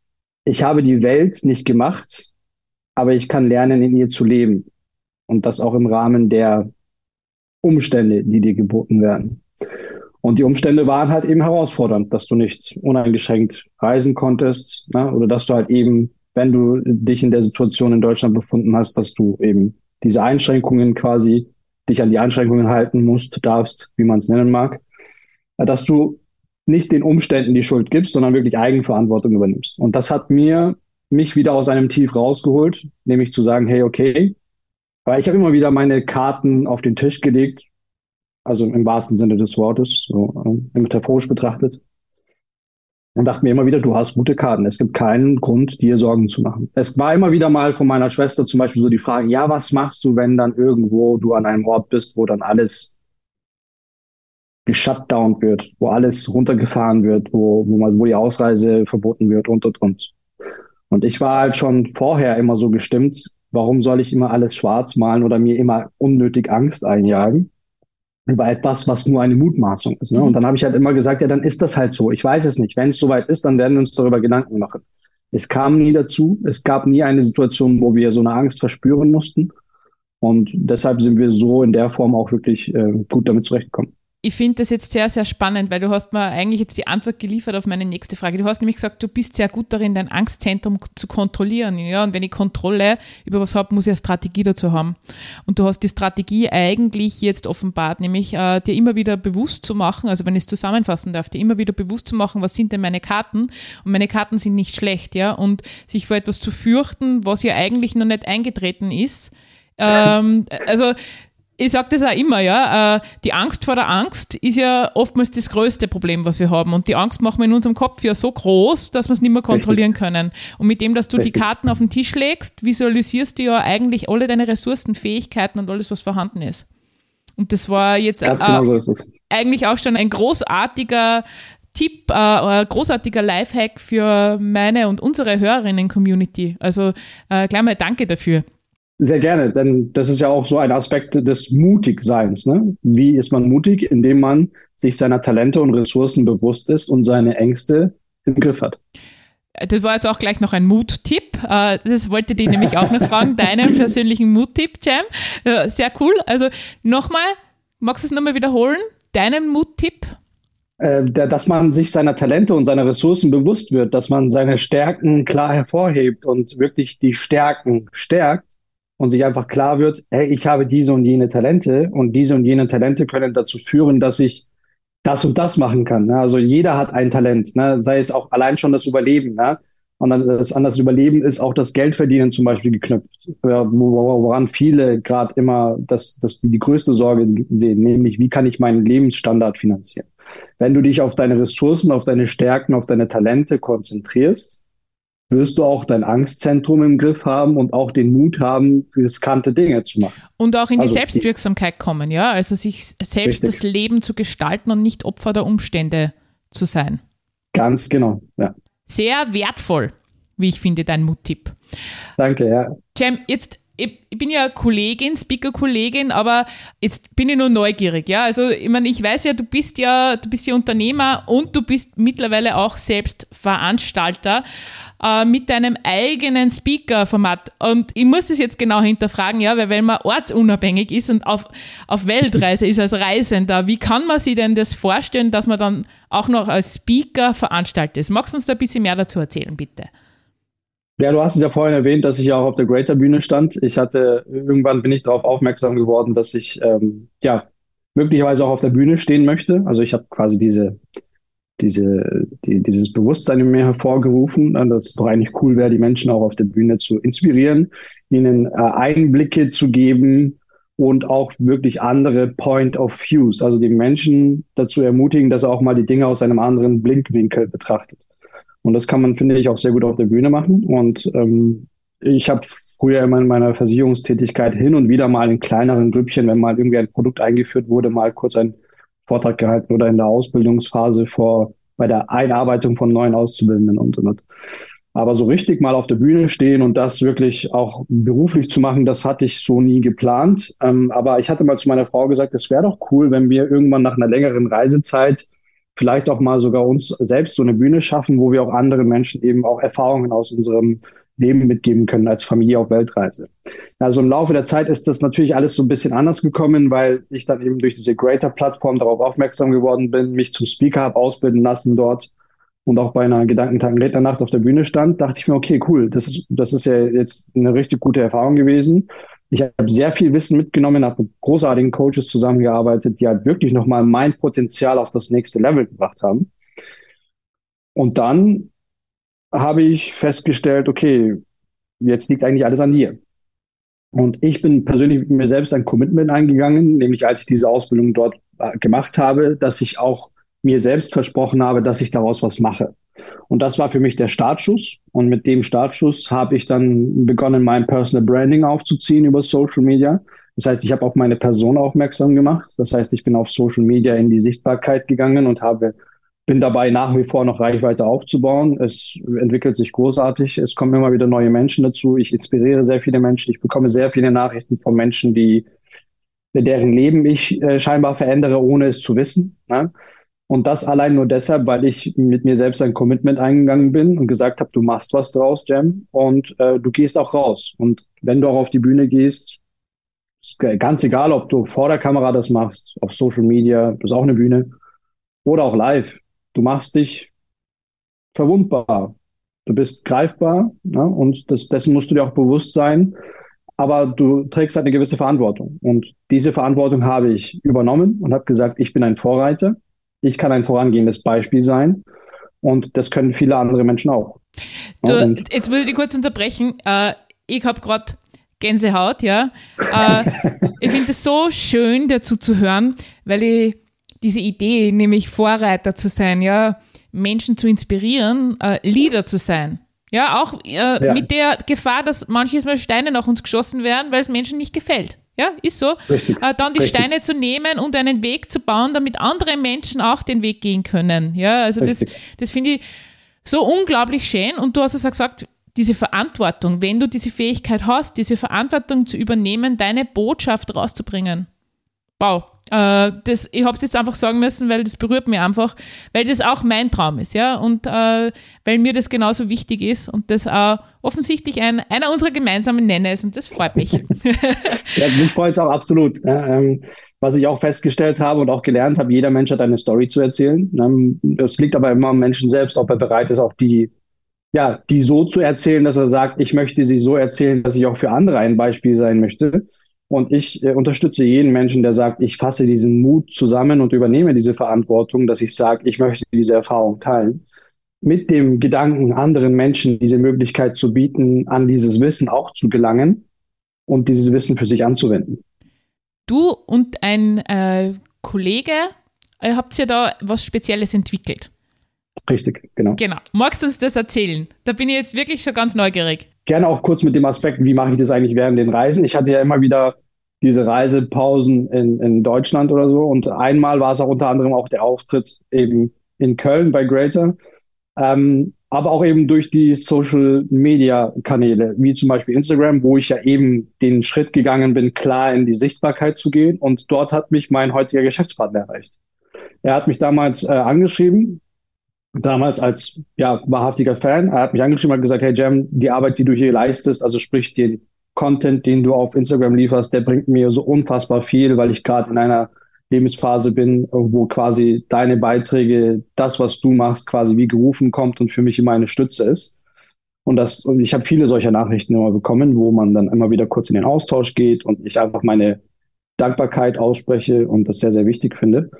ich habe die Welt nicht gemacht, aber ich kann lernen, in ihr zu leben. Und das auch im Rahmen der Umstände, die dir geboten werden. Und die Umstände waren halt eben herausfordernd, dass du nicht uneingeschränkt reisen konntest ne? oder dass du halt eben wenn du dich in der Situation in Deutschland befunden hast, dass du eben diese Einschränkungen quasi dich an die Einschränkungen halten musst, darfst, wie man es nennen mag, dass du nicht den Umständen die Schuld gibst, sondern wirklich Eigenverantwortung übernimmst. Und das hat mir mich wieder aus einem Tief rausgeholt, nämlich zu sagen, hey, okay, weil ich habe immer wieder meine Karten auf den Tisch gelegt, also im wahrsten Sinne des Wortes, so äh, metaphorisch betrachtet und dachte mir immer wieder, du hast gute Karten. Es gibt keinen Grund, dir Sorgen zu machen. Es war immer wieder mal von meiner Schwester zum Beispiel so die Frage, ja, was machst du, wenn dann irgendwo du an einem Ort bist, wo dann alles geshutdownt wird, wo alles runtergefahren wird, wo, wo, man, wo die Ausreise verboten wird und, und, und. Und ich war halt schon vorher immer so gestimmt, warum soll ich immer alles schwarz malen oder mir immer unnötig Angst einjagen? Über etwas, was nur eine Mutmaßung ist. Ne? Mhm. Und dann habe ich halt immer gesagt, ja, dann ist das halt so. Ich weiß es nicht. Wenn es soweit ist, dann werden wir uns darüber Gedanken machen. Es kam nie dazu. Es gab nie eine Situation, wo wir so eine Angst verspüren mussten. Und deshalb sind wir so in der Form auch wirklich äh, gut damit zurechtgekommen ich finde das jetzt sehr, sehr spannend, weil du hast mir eigentlich jetzt die Antwort geliefert auf meine nächste Frage. Du hast nämlich gesagt, du bist sehr gut darin, dein Angstzentrum zu kontrollieren. Ja, und wenn ich Kontrolle über was habe, muss ich eine Strategie dazu haben. Und du hast die Strategie eigentlich jetzt offenbart, nämlich äh, dir immer wieder bewusst zu machen, also wenn ich es zusammenfassen darf, dir immer wieder bewusst zu machen, was sind denn meine Karten? Und meine Karten sind nicht schlecht, ja. Und sich vor etwas zu fürchten, was ja eigentlich noch nicht eingetreten ist. Ähm, also ich sage das auch immer, ja, äh, die Angst vor der Angst ist ja oftmals das größte Problem, was wir haben. Und die Angst machen wir in unserem Kopf ja so groß, dass wir es nicht mehr kontrollieren Richtig. können. Und mit dem, dass du Richtig. die Karten auf den Tisch legst, visualisierst du ja eigentlich alle deine Ressourcen, Fähigkeiten und alles, was vorhanden ist. Und das war jetzt Ganz genau so eigentlich auch schon ein großartiger Tipp, äh, ein großartiger Lifehack für meine und unsere Hörerinnen-Community. Also äh, gleich mal danke dafür. Sehr gerne, denn das ist ja auch so ein Aspekt des Mutigseins. Ne? Wie ist man mutig? Indem man sich seiner Talente und Ressourcen bewusst ist und seine Ängste im Griff hat. Das war jetzt auch gleich noch ein Muttipp. Äh, das wollte ich nämlich auch noch fragen, deinen persönlichen Muttipp, Jam. Sehr cool. Also nochmal, magst du es nochmal wiederholen? Deinen Muttipp? Äh, dass man sich seiner Talente und seiner Ressourcen bewusst wird, dass man seine Stärken klar hervorhebt und wirklich die Stärken stärkt und sich einfach klar wird, hey, ich habe diese und jene Talente und diese und jene Talente können dazu führen, dass ich das und das machen kann. Ne? Also jeder hat ein Talent, ne? sei es auch allein schon das Überleben. Ne? Und dann das, an das Überleben ist auch das Geldverdienen zum Beispiel geknüpft, woran viele gerade immer das, das die größte Sorge sehen, nämlich wie kann ich meinen Lebensstandard finanzieren. Wenn du dich auf deine Ressourcen, auf deine Stärken, auf deine Talente konzentrierst, wirst du auch dein Angstzentrum im Griff haben und auch den Mut haben, riskante Dinge zu machen. Und auch in die also, Selbstwirksamkeit kommen, ja, also sich selbst richtig. das Leben zu gestalten und nicht Opfer der Umstände zu sein. Ganz genau, ja. Sehr wertvoll, wie ich finde, dein Muttipp. Danke, ja. Cem, jetzt ich, bin ja Kollegin, Speaker-Kollegin, aber jetzt bin ich nur neugierig, ja. Also, ich meine, ich weiß ja, du bist ja, du bist ja Unternehmer und du bist mittlerweile auch selbst Veranstalter äh, mit deinem eigenen Speaker-Format. Und ich muss das jetzt genau hinterfragen, ja, weil wenn man ortsunabhängig ist und auf, auf Weltreise ist als Reisender, wie kann man sich denn das vorstellen, dass man dann auch noch als Speaker veranstaltet? Magst du uns da ein bisschen mehr dazu erzählen, bitte? Ja, du hast es ja vorhin erwähnt, dass ich ja auch auf der Greater Bühne stand. Ich hatte, irgendwann bin ich darauf aufmerksam geworden, dass ich ähm, ja möglicherweise auch auf der Bühne stehen möchte. Also ich habe quasi diese diese, die, dieses Bewusstsein in mir hervorgerufen, äh, dass es doch eigentlich cool wäre, die Menschen auch auf der Bühne zu inspirieren, ihnen äh, Einblicke zu geben und auch wirklich andere Point of Views, also die Menschen dazu ermutigen, dass er auch mal die Dinge aus einem anderen Blinkwinkel betrachtet. Und das kann man, finde ich, auch sehr gut auf der Bühne machen. Und ähm, ich habe früher immer in meiner Versicherungstätigkeit hin und wieder mal in kleineren Grüppchen, wenn mal irgendwie ein Produkt eingeführt wurde, mal kurz ein Vortrag gehalten oder in der Ausbildungsphase vor, bei der Einarbeitung von neuen Auszubildenden und, und. Aber so richtig mal auf der Bühne stehen und das wirklich auch beruflich zu machen, das hatte ich so nie geplant. Ähm, aber ich hatte mal zu meiner Frau gesagt, es wäre doch cool, wenn wir irgendwann nach einer längeren Reisezeit vielleicht auch mal sogar uns selbst so eine Bühne schaffen, wo wir auch anderen Menschen eben auch Erfahrungen aus unserem Leben mitgeben können als Familie auf Weltreise. Also im Laufe der Zeit ist das natürlich alles so ein bisschen anders gekommen, weil ich dann eben durch diese Greater-Plattform darauf aufmerksam geworden bin, mich zum Speaker habe ausbilden lassen dort und auch bei einer Gedankentag Rednernacht auf der Bühne stand, dachte ich mir, okay, cool, das ist, das ist ja jetzt eine richtig gute Erfahrung gewesen. Ich habe sehr viel Wissen mitgenommen, habe mit großartigen Coaches zusammengearbeitet, die halt wirklich nochmal mein Potenzial auf das nächste Level gebracht haben. Und dann habe ich festgestellt, okay, jetzt liegt eigentlich alles an dir. Und ich bin persönlich mit mir selbst ein Commitment eingegangen, nämlich als ich diese Ausbildung dort äh, gemacht habe, dass ich auch mir selbst versprochen habe, dass ich daraus was mache. Und das war für mich der Startschuss. Und mit dem Startschuss habe ich dann begonnen, mein Personal Branding aufzuziehen über Social Media. Das heißt, ich habe auf meine Person aufmerksam gemacht. Das heißt, ich bin auf Social Media in die Sichtbarkeit gegangen und habe bin dabei nach wie vor noch Reichweite aufzubauen. Es entwickelt sich großartig. Es kommen immer wieder neue Menschen dazu. Ich inspiriere sehr viele Menschen. Ich bekomme sehr viele Nachrichten von Menschen, die deren Leben ich äh, scheinbar verändere, ohne es zu wissen. Ne? Und das allein nur deshalb, weil ich mit mir selbst ein Commitment eingegangen bin und gesagt habe, du machst was draus, Jam, und äh, du gehst auch raus. Und wenn du auch auf die Bühne gehst, ist ganz egal, ob du vor der Kamera das machst, auf Social Media, das ist auch eine Bühne, oder auch live. Du machst dich verwundbar. Du bist greifbar ja, und das, dessen musst du dir auch bewusst sein. Aber du trägst halt eine gewisse Verantwortung. Und diese Verantwortung habe ich übernommen und habe gesagt, ich bin ein Vorreiter. Ich kann ein vorangehendes Beispiel sein. Und das können viele andere Menschen auch. Du, ja, jetzt muss ich dich kurz unterbrechen. Äh, ich habe gerade Gänsehaut, ja. Äh, ich finde es so schön, dazu zu hören, weil ich diese Idee, nämlich Vorreiter zu sein, ja, Menschen zu inspirieren, äh, Leader zu sein. Ja, auch äh, ja. mit der Gefahr, dass manches Mal Steine nach uns geschossen werden, weil es Menschen nicht gefällt. Ja, ist so. Richtig. Äh, dann die Richtig. Steine zu nehmen und einen Weg zu bauen, damit andere Menschen auch den Weg gehen können. Ja, also Richtig. das, das finde ich so unglaublich schön. Und du hast es auch gesagt, diese Verantwortung, wenn du diese Fähigkeit hast, diese Verantwortung zu übernehmen, deine Botschaft rauszubringen. Wow. Äh, das, ich habe es jetzt einfach sagen müssen, weil das berührt mich einfach, weil das auch mein Traum ist, ja, und äh, weil mir das genauso wichtig ist und das auch offensichtlich ein, einer unserer gemeinsamen Nenner ist und das freut mich. ja, mich freut es auch absolut. Ähm, was ich auch festgestellt habe und auch gelernt habe, jeder Mensch hat eine Story zu erzählen. Ähm, es liegt aber immer am Menschen selbst, ob er bereit ist, auch die ja, die so zu erzählen, dass er sagt, ich möchte sie so erzählen, dass ich auch für andere ein Beispiel sein möchte. Und ich äh, unterstütze jeden Menschen, der sagt, ich fasse diesen Mut zusammen und übernehme diese Verantwortung, dass ich sage, ich möchte diese Erfahrung teilen. Mit dem Gedanken, anderen Menschen diese Möglichkeit zu bieten, an dieses Wissen auch zu gelangen und dieses Wissen für sich anzuwenden. Du und ein äh, Kollege äh, habt ja da was Spezielles entwickelt. Richtig, genau. Genau. Magst du uns das erzählen? Da bin ich jetzt wirklich schon ganz neugierig. Gerne auch kurz mit dem Aspekt, wie mache ich das eigentlich während den Reisen? Ich hatte ja immer wieder diese Reisepausen in, in Deutschland oder so. Und einmal war es auch unter anderem auch der Auftritt eben in Köln bei Greater. Ähm, aber auch eben durch die Social Media Kanäle, wie zum Beispiel Instagram, wo ich ja eben den Schritt gegangen bin, klar in die Sichtbarkeit zu gehen. Und dort hat mich mein heutiger Geschäftspartner erreicht. Er hat mich damals äh, angeschrieben, damals als ja, wahrhaftiger Fan. Er hat mich angeschrieben und gesagt, hey Jam, die Arbeit, die du hier leistest, also sprich den Content, den du auf Instagram lieferst, der bringt mir so unfassbar viel, weil ich gerade in einer Lebensphase bin, wo quasi deine Beiträge, das, was du machst, quasi wie gerufen kommt und für mich immer eine Stütze ist. Und das, und ich habe viele solcher Nachrichten immer bekommen, wo man dann immer wieder kurz in den Austausch geht und ich einfach meine Dankbarkeit ausspreche und das sehr, sehr wichtig finde.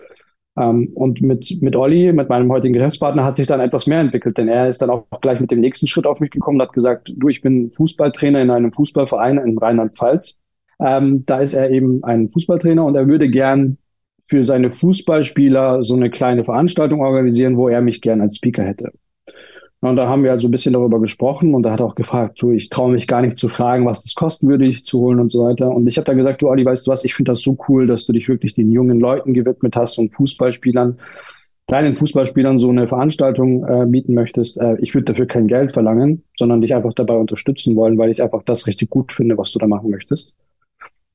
Ähm, und mit, mit Olli, mit meinem heutigen Geschäftspartner, hat sich dann etwas mehr entwickelt, denn er ist dann auch gleich mit dem nächsten Schritt auf mich gekommen und hat gesagt, du, ich bin Fußballtrainer in einem Fußballverein in Rheinland-Pfalz. Ähm, da ist er eben ein Fußballtrainer und er würde gern für seine Fußballspieler so eine kleine Veranstaltung organisieren, wo er mich gern als Speaker hätte. Und da haben wir also ein bisschen darüber gesprochen und er hat auch gefragt, du, ich traue mich gar nicht zu fragen, was das kosten würde, dich zu holen und so weiter. Und ich habe dann gesagt, du Olli, weißt du was, ich finde das so cool, dass du dich wirklich den jungen Leuten gewidmet hast und Fußballspielern, kleinen Fußballspielern so eine Veranstaltung äh, bieten möchtest. Äh, ich würde dafür kein Geld verlangen, sondern dich einfach dabei unterstützen wollen, weil ich einfach das richtig gut finde, was du da machen möchtest.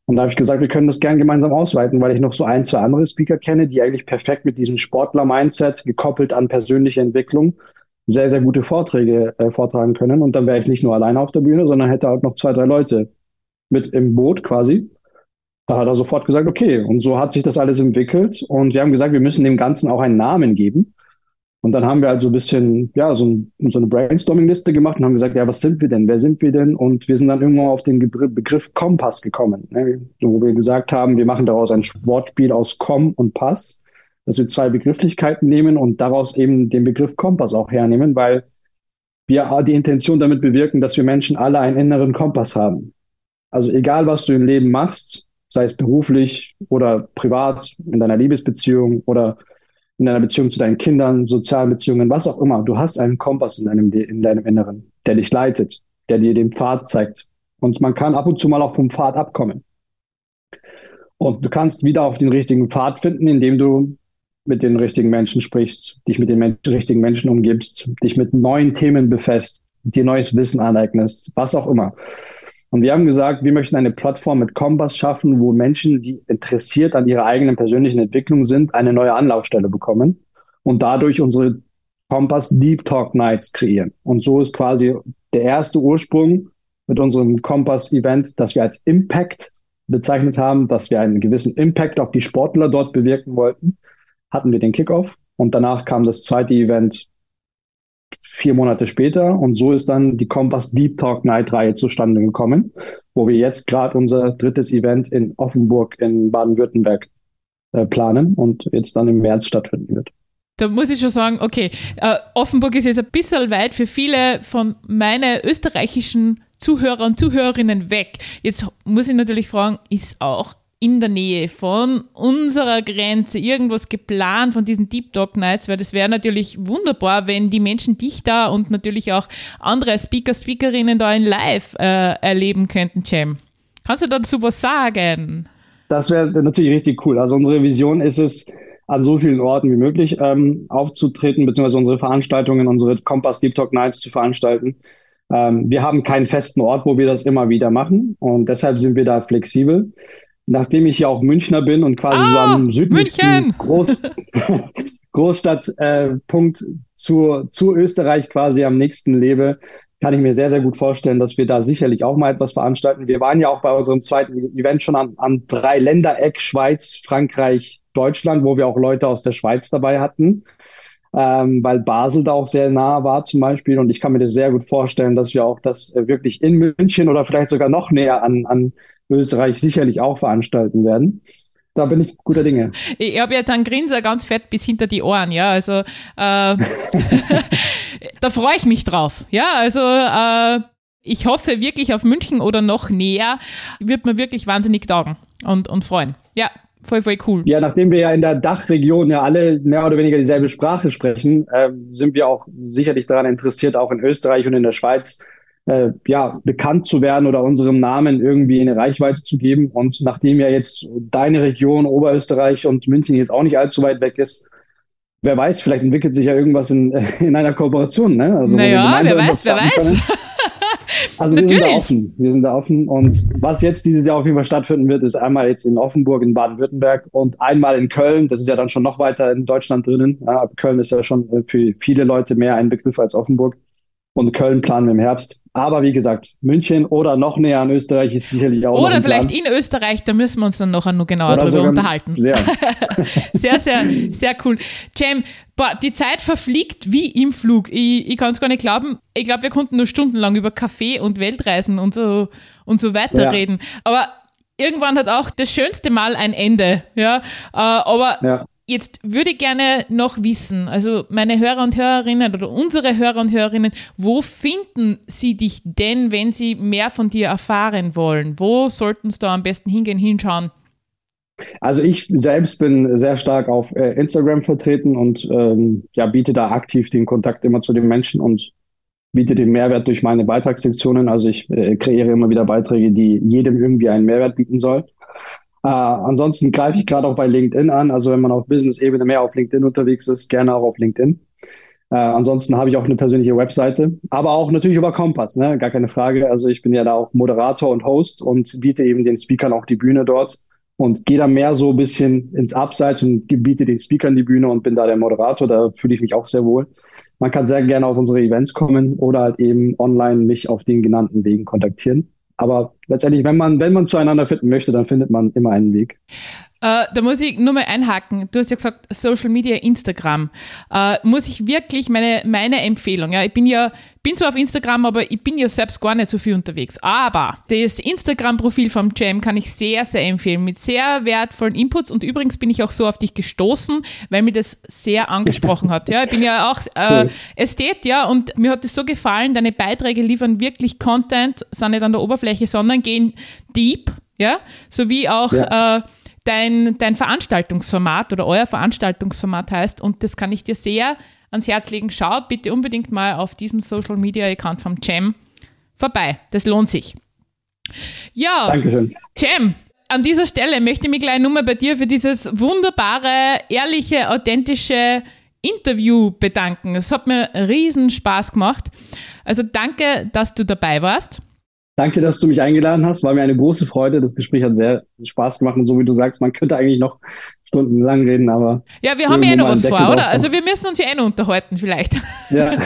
Und da habe ich gesagt, wir können das gern gemeinsam ausweiten, weil ich noch so ein, zwei andere Speaker kenne, die eigentlich perfekt mit diesem Sportler-Mindset gekoppelt an persönliche Entwicklung sehr, sehr gute Vorträge äh, vortragen können. Und dann wäre ich nicht nur alleine auf der Bühne, sondern hätte halt noch zwei, drei Leute mit im Boot quasi. Da hat er sofort gesagt, okay. Und so hat sich das alles entwickelt. Und wir haben gesagt, wir müssen dem Ganzen auch einen Namen geben. Und dann haben wir halt so ein bisschen, ja, so, ein, so eine Brainstorming-Liste gemacht und haben gesagt, ja, was sind wir denn? Wer sind wir denn? Und wir sind dann irgendwann auf den Begriff Kompass gekommen, ne? wo wir gesagt haben, wir machen daraus ein Wortspiel aus Kom und Pass dass wir zwei Begrifflichkeiten nehmen und daraus eben den Begriff Kompass auch hernehmen, weil wir die Intention damit bewirken, dass wir Menschen alle einen inneren Kompass haben. Also egal, was du im Leben machst, sei es beruflich oder privat, in deiner Liebesbeziehung oder in deiner Beziehung zu deinen Kindern, sozialen Beziehungen, was auch immer, du hast einen Kompass in deinem, in deinem Inneren, der dich leitet, der dir den Pfad zeigt. Und man kann ab und zu mal auch vom Pfad abkommen. Und du kannst wieder auf den richtigen Pfad finden, indem du mit den richtigen Menschen sprichst, dich mit den Men richtigen Menschen umgibst, dich mit neuen Themen befasst, dir neues Wissen aneignest, was auch immer. Und wir haben gesagt, wir möchten eine Plattform mit Kompass schaffen, wo Menschen, die interessiert an ihrer eigenen persönlichen Entwicklung sind, eine neue Anlaufstelle bekommen und dadurch unsere Kompass Deep Talk Nights kreieren. Und so ist quasi der erste Ursprung mit unserem Kompass Event, dass wir als Impact bezeichnet haben, dass wir einen gewissen Impact auf die Sportler dort bewirken wollten hatten wir den Kickoff und danach kam das zweite Event vier Monate später und so ist dann die Compass Deep Talk Night Reihe zustande gekommen, wo wir jetzt gerade unser drittes Event in Offenburg in Baden-Württemberg äh, planen und jetzt dann im März stattfinden wird. Da muss ich schon sagen, okay, äh, Offenburg ist jetzt ein bisschen weit für viele von meinen österreichischen Zuhörer und Zuhörerinnen weg. Jetzt muss ich natürlich fragen, ist auch in der Nähe von unserer Grenze irgendwas geplant von diesen Deep Talk Nights, weil das wäre natürlich wunderbar, wenn die Menschen dich da und natürlich auch andere Speaker, Speakerinnen da in Live äh, erleben könnten, Jam. Kannst du dazu was sagen? Das wäre natürlich richtig cool. Also unsere Vision ist es, an so vielen Orten wie möglich ähm, aufzutreten, beziehungsweise unsere Veranstaltungen, unsere Kompass Deep Talk Nights zu veranstalten. Ähm, wir haben keinen festen Ort, wo wir das immer wieder machen und deshalb sind wir da flexibel. Nachdem ich ja auch Münchner bin und quasi ah, so am südlichsten Groß Großstadtpunkt äh, zu, zu Österreich quasi am nächsten lebe, kann ich mir sehr, sehr gut vorstellen, dass wir da sicherlich auch mal etwas veranstalten. Wir waren ja auch bei unserem zweiten Event schon an, an drei Ländereck, Schweiz, Frankreich, Deutschland, wo wir auch Leute aus der Schweiz dabei hatten, ähm, weil Basel da auch sehr nah war zum Beispiel. Und ich kann mir das sehr gut vorstellen, dass wir auch das äh, wirklich in München oder vielleicht sogar noch näher an, an Österreich sicherlich auch veranstalten werden da bin ich guter Dinge. Ich habe jetzt einen Grinser ganz fett bis hinter die Ohren, ja. Also äh, da freue ich mich drauf. Ja, also äh, ich hoffe wirklich auf München oder noch näher. Wird mir wirklich wahnsinnig taugen und, und freuen. Ja, voll, voll cool. Ja, nachdem wir ja in der Dachregion ja alle mehr oder weniger dieselbe Sprache sprechen, äh, sind wir auch sicherlich daran interessiert, auch in Österreich und in der Schweiz äh, ja, bekannt zu werden oder unserem Namen irgendwie eine Reichweite zu geben. Und nachdem ja jetzt deine Region, Oberösterreich und München jetzt auch nicht allzu weit weg ist, wer weiß, vielleicht entwickelt sich ja irgendwas in, in einer Kooperation. Ne? Also, naja, wer weiß, wer weiß. Also wir sind da offen. Wir sind da offen. Und was jetzt dieses Jahr auf jeden Fall stattfinden wird, ist einmal jetzt in Offenburg in Baden-Württemberg und einmal in Köln. Das ist ja dann schon noch weiter in Deutschland drinnen. Ja, Köln ist ja schon für viele Leute mehr ein Begriff als Offenburg. Und Köln planen wir im Herbst. Aber wie gesagt, München oder noch näher an Österreich ist sicherlich auch. Oder vielleicht Plan. in Österreich, da müssen wir uns dann noch, genauer oder darüber unterhalten. Ja. sehr, sehr, sehr cool. Jam, boah, die Zeit verfliegt wie im Flug. Ich, ich kann es gar nicht glauben. Ich glaube, wir konnten nur stundenlang über Kaffee und Weltreisen und so, und so weiter ja. reden. Aber irgendwann hat auch das schönste Mal ein Ende. Ja, äh, aber. Ja Jetzt würde ich gerne noch wissen, also meine Hörer und Hörerinnen oder unsere Hörer und Hörerinnen, wo finden sie dich denn, wenn sie mehr von dir erfahren wollen? Wo sollten sie da am besten hingehen, hinschauen? Also ich selbst bin sehr stark auf äh, Instagram vertreten und ähm, ja, biete da aktiv den Kontakt immer zu den Menschen und biete den Mehrwert durch meine Beitragssektionen. Also ich äh, kreiere immer wieder Beiträge, die jedem irgendwie einen Mehrwert bieten soll. Äh, ansonsten greife ich gerade auch bei LinkedIn an. Also wenn man auf Business-Ebene mehr auf LinkedIn unterwegs ist, gerne auch auf LinkedIn. Äh, ansonsten habe ich auch eine persönliche Webseite, aber auch natürlich über Kompass, ne? gar keine Frage. Also ich bin ja da auch Moderator und Host und biete eben den Speakern auch die Bühne dort und gehe da mehr so ein bisschen ins Abseits und biete den Speakern die Bühne und bin da der Moderator. Da fühle ich mich auch sehr wohl. Man kann sehr gerne auf unsere Events kommen oder halt eben online mich auf den genannten Wegen kontaktieren. Aber letztendlich, wenn man, wenn man zueinander finden möchte, dann findet man immer einen Weg. Äh, da muss ich nur mal einhaken. Du hast ja gesagt, Social Media, Instagram. Äh, muss ich wirklich meine, meine Empfehlung, ja, ich bin ja, bin zwar auf Instagram, aber ich bin ja selbst gar nicht so viel unterwegs. Aber das Instagram-Profil vom Jam kann ich sehr, sehr empfehlen, mit sehr wertvollen Inputs. Und übrigens bin ich auch so auf dich gestoßen, weil mir das sehr angesprochen hat. Ja, ich bin ja auch äh, Ästhet, ja, und mir hat es so gefallen, deine Beiträge liefern wirklich Content, sind nicht an der Oberfläche, sondern gehen deep, ja, sowie auch ja. äh, dein, dein Veranstaltungsformat oder euer Veranstaltungsformat heißt. Und das kann ich dir sehr ans Herz legen. Schau bitte unbedingt mal auf diesem Social Media Account vom Jam vorbei. Das lohnt sich. Ja, Dankeschön. Jam, an dieser Stelle möchte ich mich gleich nochmal bei dir für dieses wunderbare, ehrliche, authentische Interview bedanken. Es hat mir riesen Spaß gemacht. Also danke, dass du dabei warst. Danke, dass du mich eingeladen hast. War mir eine große Freude. Das Gespräch hat sehr Spaß gemacht. Und so wie du sagst, man könnte eigentlich noch stundenlang reden, aber. Ja, wir haben ja eh noch was vor, oder? Also wir müssen uns ja eh noch unterhalten, vielleicht. Ja.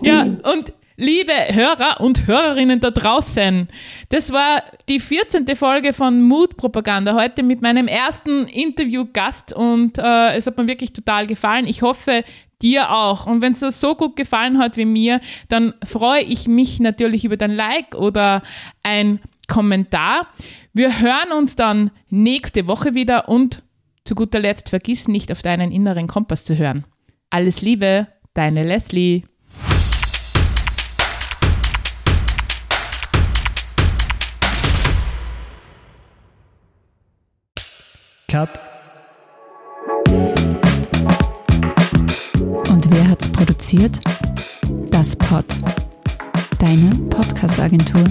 ja, und liebe Hörer und Hörerinnen da draußen, das war die 14. Folge von Mutpropaganda heute mit meinem ersten Interviewgast und äh, es hat mir wirklich total gefallen. Ich hoffe, dir auch. Und wenn es dir so gut gefallen hat wie mir, dann freue ich mich natürlich über dein Like oder ein Kommentar. Wir hören uns dann nächste Woche wieder und zu guter Letzt vergiss nicht auf deinen inneren Kompass zu hören. Alles Liebe, deine Leslie. Cut. Wer hat's produziert? Das Pod. Deine Podcast-Agentur.